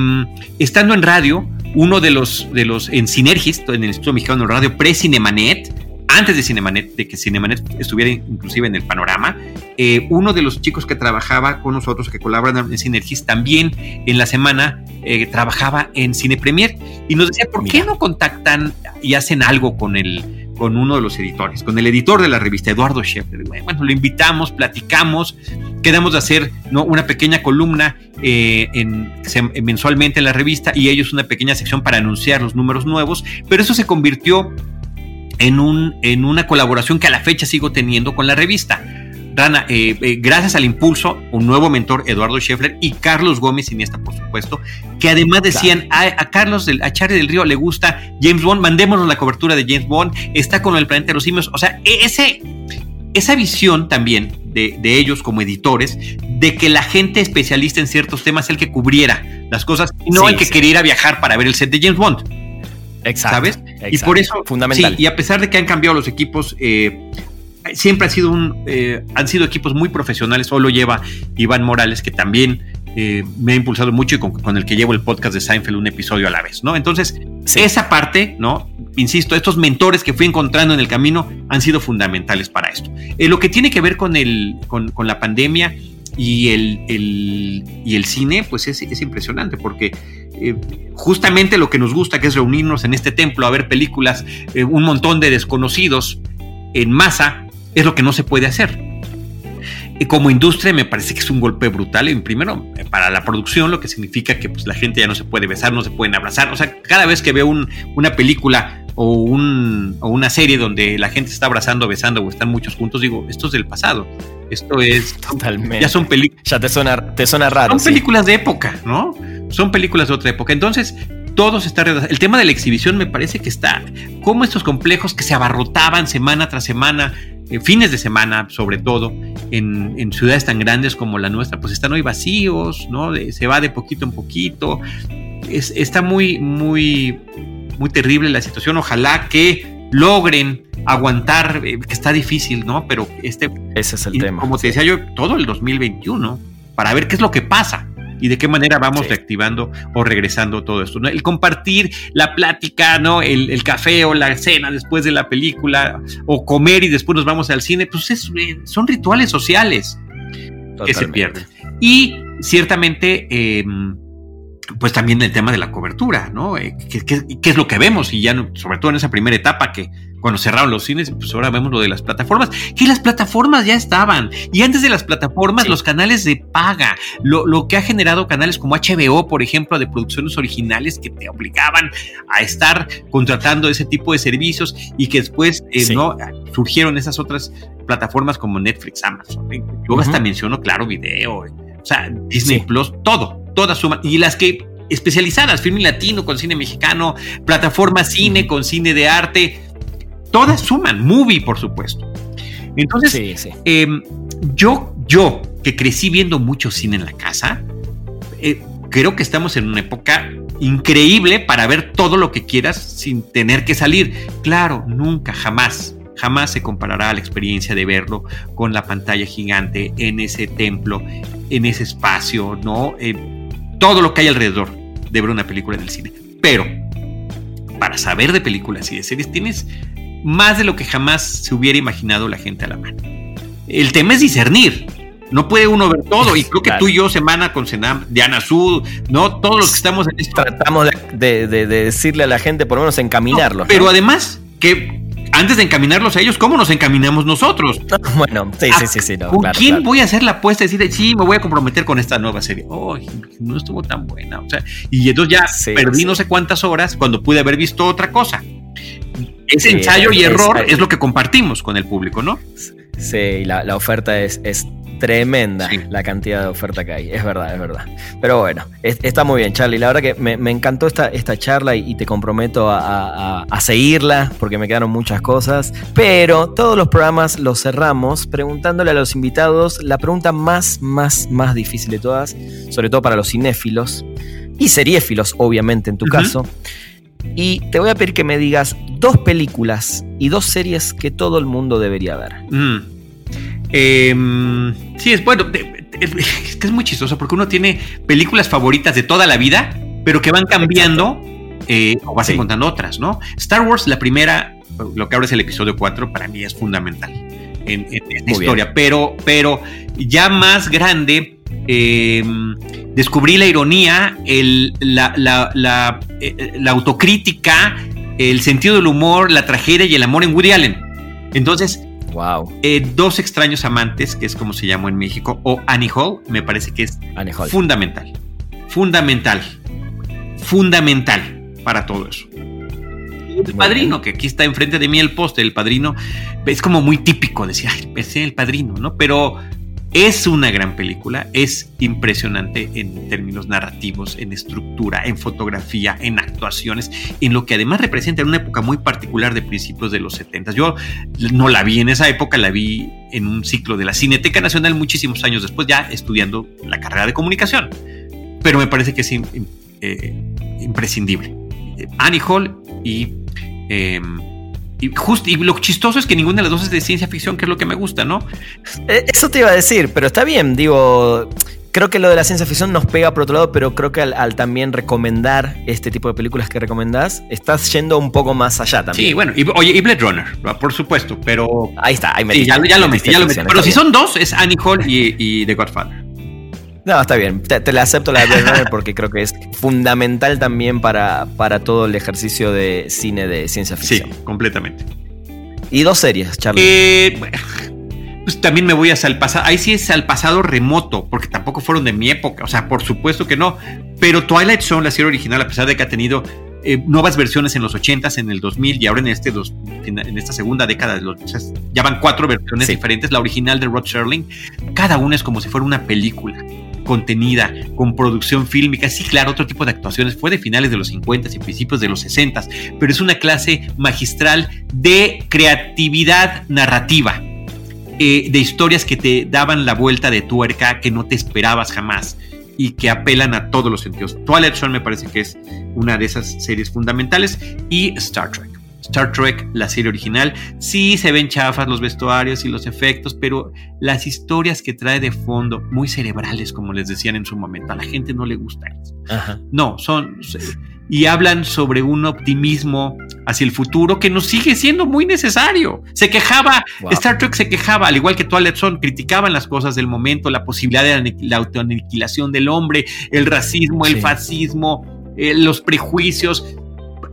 estando en radio, uno de los, de los en Sinergis, en el Instituto Mexicano de Radio, pre-Cinemanet, antes de Cinemanet, de que Cinemanet estuviera inclusive en el panorama, eh, uno de los chicos que trabajaba con nosotros, que colaboran en Sinergis, también en la semana eh, trabajaba en Cine Premier. Y nos decía, ¿por qué no contactan y hacen algo con el con uno de los editores, con el editor de la revista, Eduardo Scheffler. Bueno, lo invitamos, platicamos, quedamos de hacer una pequeña columna eh, en, mensualmente en la revista y ellos una pequeña sección para anunciar los números nuevos, pero eso se convirtió en una colaboración que a la fecha sigo teniendo con la revista. Rana, eh, eh, gracias al impulso, un nuevo mentor, Eduardo Scheffler, y Carlos Gómez Iniesta, por supuesto, que además decían, a, Carlos, del, a Charlie del Río le gusta James Bond, mandémonos la cobertura de James Bond, está con el planeta de los simios. O sea, e, ese, esa visión también de, ellos como editores, de que la gente especialista en ciertos temas es el que cubriera las cosas, y no el que quería viajar para ver el set de James Bond. Exacto. ¿Sabes? Y por eso, fundamental. y a pesar de que han cambiado los equipos, eh, siempre ha sido un, eh, han sido equipos muy profesionales. Hoy lo lleva Iván Morales, que también eh, me ha impulsado mucho y con, el que llevo el podcast de Seinfeld un episodio a la vez, ¿no? Entonces, esa parte, ¿no? Insisto, estos mentores que fui encontrando en el camino han sido fundamentales para esto. Eh, lo que tiene que ver con, el, con, la pandemia y el, y el cine, pues es, es impresionante porque justamente lo que nos gusta, que es reunirnos en este templo a ver películas, un montón de desconocidos en masa, es lo que no se puede hacer. Y como industria me parece que es un golpe brutal. En primero, para la producción, lo que significa que pues, la gente ya no se puede besar, no se pueden abrazar. O sea, cada vez que veo una película o, una serie donde la gente está abrazando, besando o están muchos juntos, digo, esto es del pasado. Esto es. Totalmente. Ya son películas. Ya te suena, te suena raro. Son películas de época, ¿no? Son películas de otra época. Entonces, todo se está El tema de la exhibición me parece que está. Como estos complejos que se abarrotaban semana tras semana fines de semana, sobre todo, en, ciudades tan grandes como la nuestra, pues están hoy vacíos, ¿no? se va de poquito en poquito. Es, está muy, muy, muy terrible la situación. Ojalá que logren aguantar, eh, que está difícil, ¿no? Pero este. Ese es el tema. Como te decía yo, todo el 2021, para ver qué es lo que pasa y de qué manera vamos reactivando o regresando todo esto. ¿no? El compartir la plática, ¿no? El, café o la cena después de la película, o comer y después nos vamos al cine, pues eh, son rituales sociales que se pierden. Y ciertamente, em, pues también el tema de la cobertura, ¿no? Eh, ¿Qué, es lo que vemos? Y ya, sobre todo en esa primera etapa que cuando cerraron los cines, pues ahora vemos lo de las plataformas, que las plataformas ya estaban. Y antes de las plataformas, los canales de paga, lo, que ha generado canales como HBO, por ejemplo, de producciones originales que te obligaban a estar contratando ese tipo de servicios y que después eh, no surgieron esas otras plataformas como Netflix, Amazon. Yo hasta menciono, claro, video, o sea, Disney Plus, todo, todas suman. Y las que especializadas, filme latino con cine mexicano, plataforma cine con cine de arte, todas suman, movie por supuesto. Entonces, em, yo, yo que crecí viendo mucho cine en la casa, eh, creo que estamos en una época increíble para ver todo lo que quieras sin tener que salir. Claro, nunca, jamás, jamás se comparará la experiencia de verlo con la pantalla gigante en ese templo, en ese espacio, ¿no? Eh, todo lo que hay alrededor de ver una película en el cine. Pero, para saber de películas y de series, tienes más de lo que jamás se hubiera imaginado la gente a la mano. El tema es discernir. No puede uno ver todo. Y creo que tú y yo, semana con Senam, Diana Sud, ¿no? Todos los que estamos en esto. Tratamos de, decirle a la gente, por lo menos encaminarlos. pero además, que antes de encaminarlos a ellos, ¿cómo nos encaminamos nosotros? Bueno, sí, sí, sí, sí. ¿Con quién voy a hacer la apuesta y decir, sí, me voy a comprometer con esta nueva serie? Oh, no estuvo tan buena. O sea, y entonces ya perdí no sé cuántas horas cuando pude haber visto otra cosa. Ese ensayo y error es, lo que compartimos con el público, ¿no? Sí, la, la oferta es, es tremenda la cantidad de oferta que hay, es verdad, es verdad. Pero bueno, está muy bien, Charlie. La verdad que me, encantó esta, esta charla y, te comprometo a, a, seguirla porque me quedaron muchas cosas. Pero todos los programas los cerramos preguntándole a los invitados la pregunta más, más, más difícil de todas, sobre todo para los cinéfilos y seriéfilos, obviamente, en tu caso. Y te voy a pedir que me digas dos películas y dos series que todo el mundo debería ver. Mm. Em, sí, es bueno. Es que es muy chistoso porque uno tiene películas favoritas de toda la vida, pero que van cambiando eh, o vas encontrando otras, ¿no? Star Wars, la primera, lo que ahora es el episodio 4, para mí es fundamental en, esta historia. Pero, pero ya más grande, em, descubrí la ironía, el, la, la, la, eh, la autocrítica el sentido del humor, la tragedia y el amor en Woody Allen. Entonces, Wow. eh, Dos extraños amantes, que es como se llamó en México, o Annie Hall, me parece que es Annie Hall. fundamental. Fundamental. Fundamental para todo eso. El Muy padrino, que aquí está enfrente de mí el poste, el padrino, es como muy típico decir, ay, es el padrino, ¿no? Pero es una gran película, es impresionante en términos narrativos, en estructura, en fotografía, en actuaciones, en lo que además representa en una época muy particular de principios de los 70. Yo no la vi en esa época, la vi en un ciclo de la Cineteca Nacional muchísimos años después, ya estudiando la carrera de comunicación. Pero me parece que es eh, imprescindible. Eh, Annie Hall y... eh, y, just- y lo chistoso es que ninguna de las dos es de ciencia ficción, que es lo que me gusta, ¿no? Eh, Eso te iba a decir, pero está bien, digo. Creo que lo de la ciencia ficción nos pega por otro lado, pero creo que al, al también recomendar este tipo de películas que recomendás, estás yendo un poco más allá también. Sí, bueno, y, oye, y Blade Runner, por supuesto, pero... Ahí está, ahí Sí, metiste, ya, ya lo metí, ya lo metí. Pero si bien. son dos, es Annie Hall y, y The Godfather. No, está bien. Te, te la acepto la de porque creo que es fundamental también para, para todo el ejercicio de cine de ciencia Sí, ficción. completamente. Y dos series, Charlie. Eh, pues también me voy hacia el pasado. Ahí sí es al pasado remoto, porque tampoco fueron de mi época. O sea, por supuesto que no. Pero Twilight Zone, la serie original, a pesar de que ha tenido eh, nuevas versiones en los 80s, en el 2000 y ahora en, este dos- en esta segunda década, de los, o sea, ya van cuatro versiones Sí. diferentes. La original de Rod Serling, cada una es como si fuera una película contenida, con producción fílmica. Sí, claro, otro tipo de actuaciones. Fue de finales de los 50 y principios de los 60 pero es una clase magistral de creatividad narrativa, eh, de historias que te daban la vuelta de tuerca que no te esperabas jamás y que apelan a todos los sentidos. Twilight Zone me parece que es una de esas series fundamentales y Star Trek. Star Trek, la serie original, sí se ven chafas los vestuarios y los efectos, pero las historias que trae de fondo, muy cerebrales, como les decían en su momento, a la gente no le gusta eso. Ajá. No, son y hablan sobre un optimismo hacia el futuro que nos sigue siendo muy necesario. Se quejaba, Wow. Star Trek se quejaba, al igual que Twilight Zone, criticaban las cosas del momento, la posibilidad de la aniqui- la autoaniquilación del hombre, el racismo, el Sí. fascismo, eh, los prejuicios.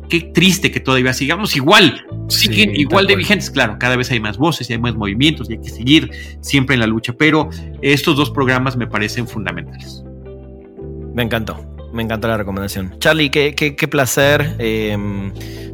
Qué triste que todavía sigamos igual, siguen Sí, igual de vigentes. Claro, cada vez hay más voces y hay más movimientos y hay que seguir siempre en la lucha, pero estos dos programas me parecen fundamentales. Me encantó. Me encantó la recomendación. Charlie, qué, qué, qué placer. Eh,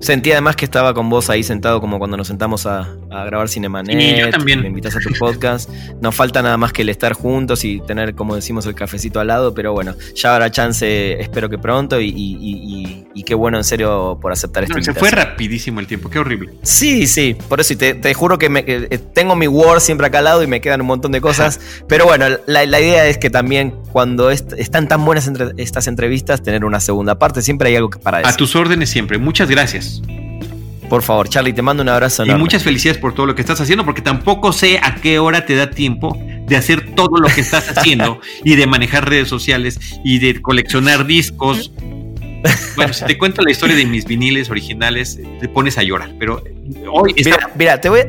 sentí además que estaba con vos ahí sentado como cuando nos sentamos a, a grabar Cinemanet. Sí, yo también. Me invitas a tu podcast. Nos falta nada más que el estar juntos y tener, como decimos, el cafecito al lado. Pero bueno, ya habrá chance, espero que pronto. Y, y- y- y- y qué bueno, en serio, por aceptar esta No, se fue rapidísimo el tiempo, qué horrible. Sí, sí, por eso y te, te juro que, me- que, eh, tengo mi Word siempre acá al lado y me quedan un montón de cosas. Pero bueno, la, la idea es que también cuando est- están tan buenas entre- estas entrevistas, tener una segunda parte. Siempre hay algo para A decir. tus órdenes siempre. Muchas gracias. Por favor, Charlie, te mando un abrazo Y muchas felicidades por todo lo que estás haciendo, porque tampoco sé a qué hora te da tiempo de hacer todo lo que estás haciendo y de manejar redes sociales y de coleccionar discos. Bueno, si te cuento la historia de mis viniles originales, te pones a llorar. Pero hoy está- Mira, mira, te voy, a-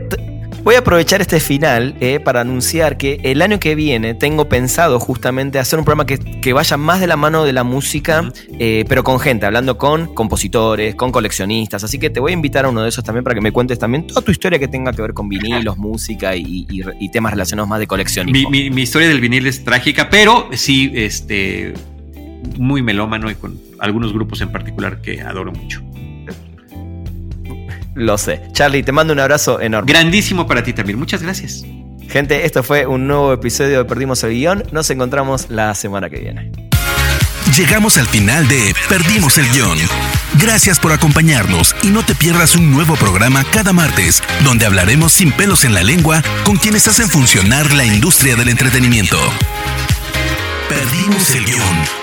voy a aprovechar este final eh, para anunciar que el año que viene tengo pensado justamente hacer un programa que, que vaya más de la mano de la música, eh, pero con gente, hablando con compositores, con coleccionistas. Así que te voy a invitar a uno de esos también para que me cuentes también toda tu historia que tenga que ver con vinilos, música y, y- y temas relacionados más de mi, coleccionismo. mi- mi historia del vinil es trágica, pero sí, este, muy melómano y con algunos grupos en particular que adoro mucho. Lo sé. Charlie, te mando un abrazo enorme. Grandísimo para ti también. Muchas gracias. Gente, esto fue un nuevo episodio de Perdimos el Guión. Nos encontramos la semana que viene. Llegamos al final de Perdimos el Guión. Gracias por acompañarnos y no te pierdas un nuevo programa cada martes, donde hablaremos sin pelos en la lengua con quienes hacen funcionar la industria del entretenimiento. Perdimos el Guión.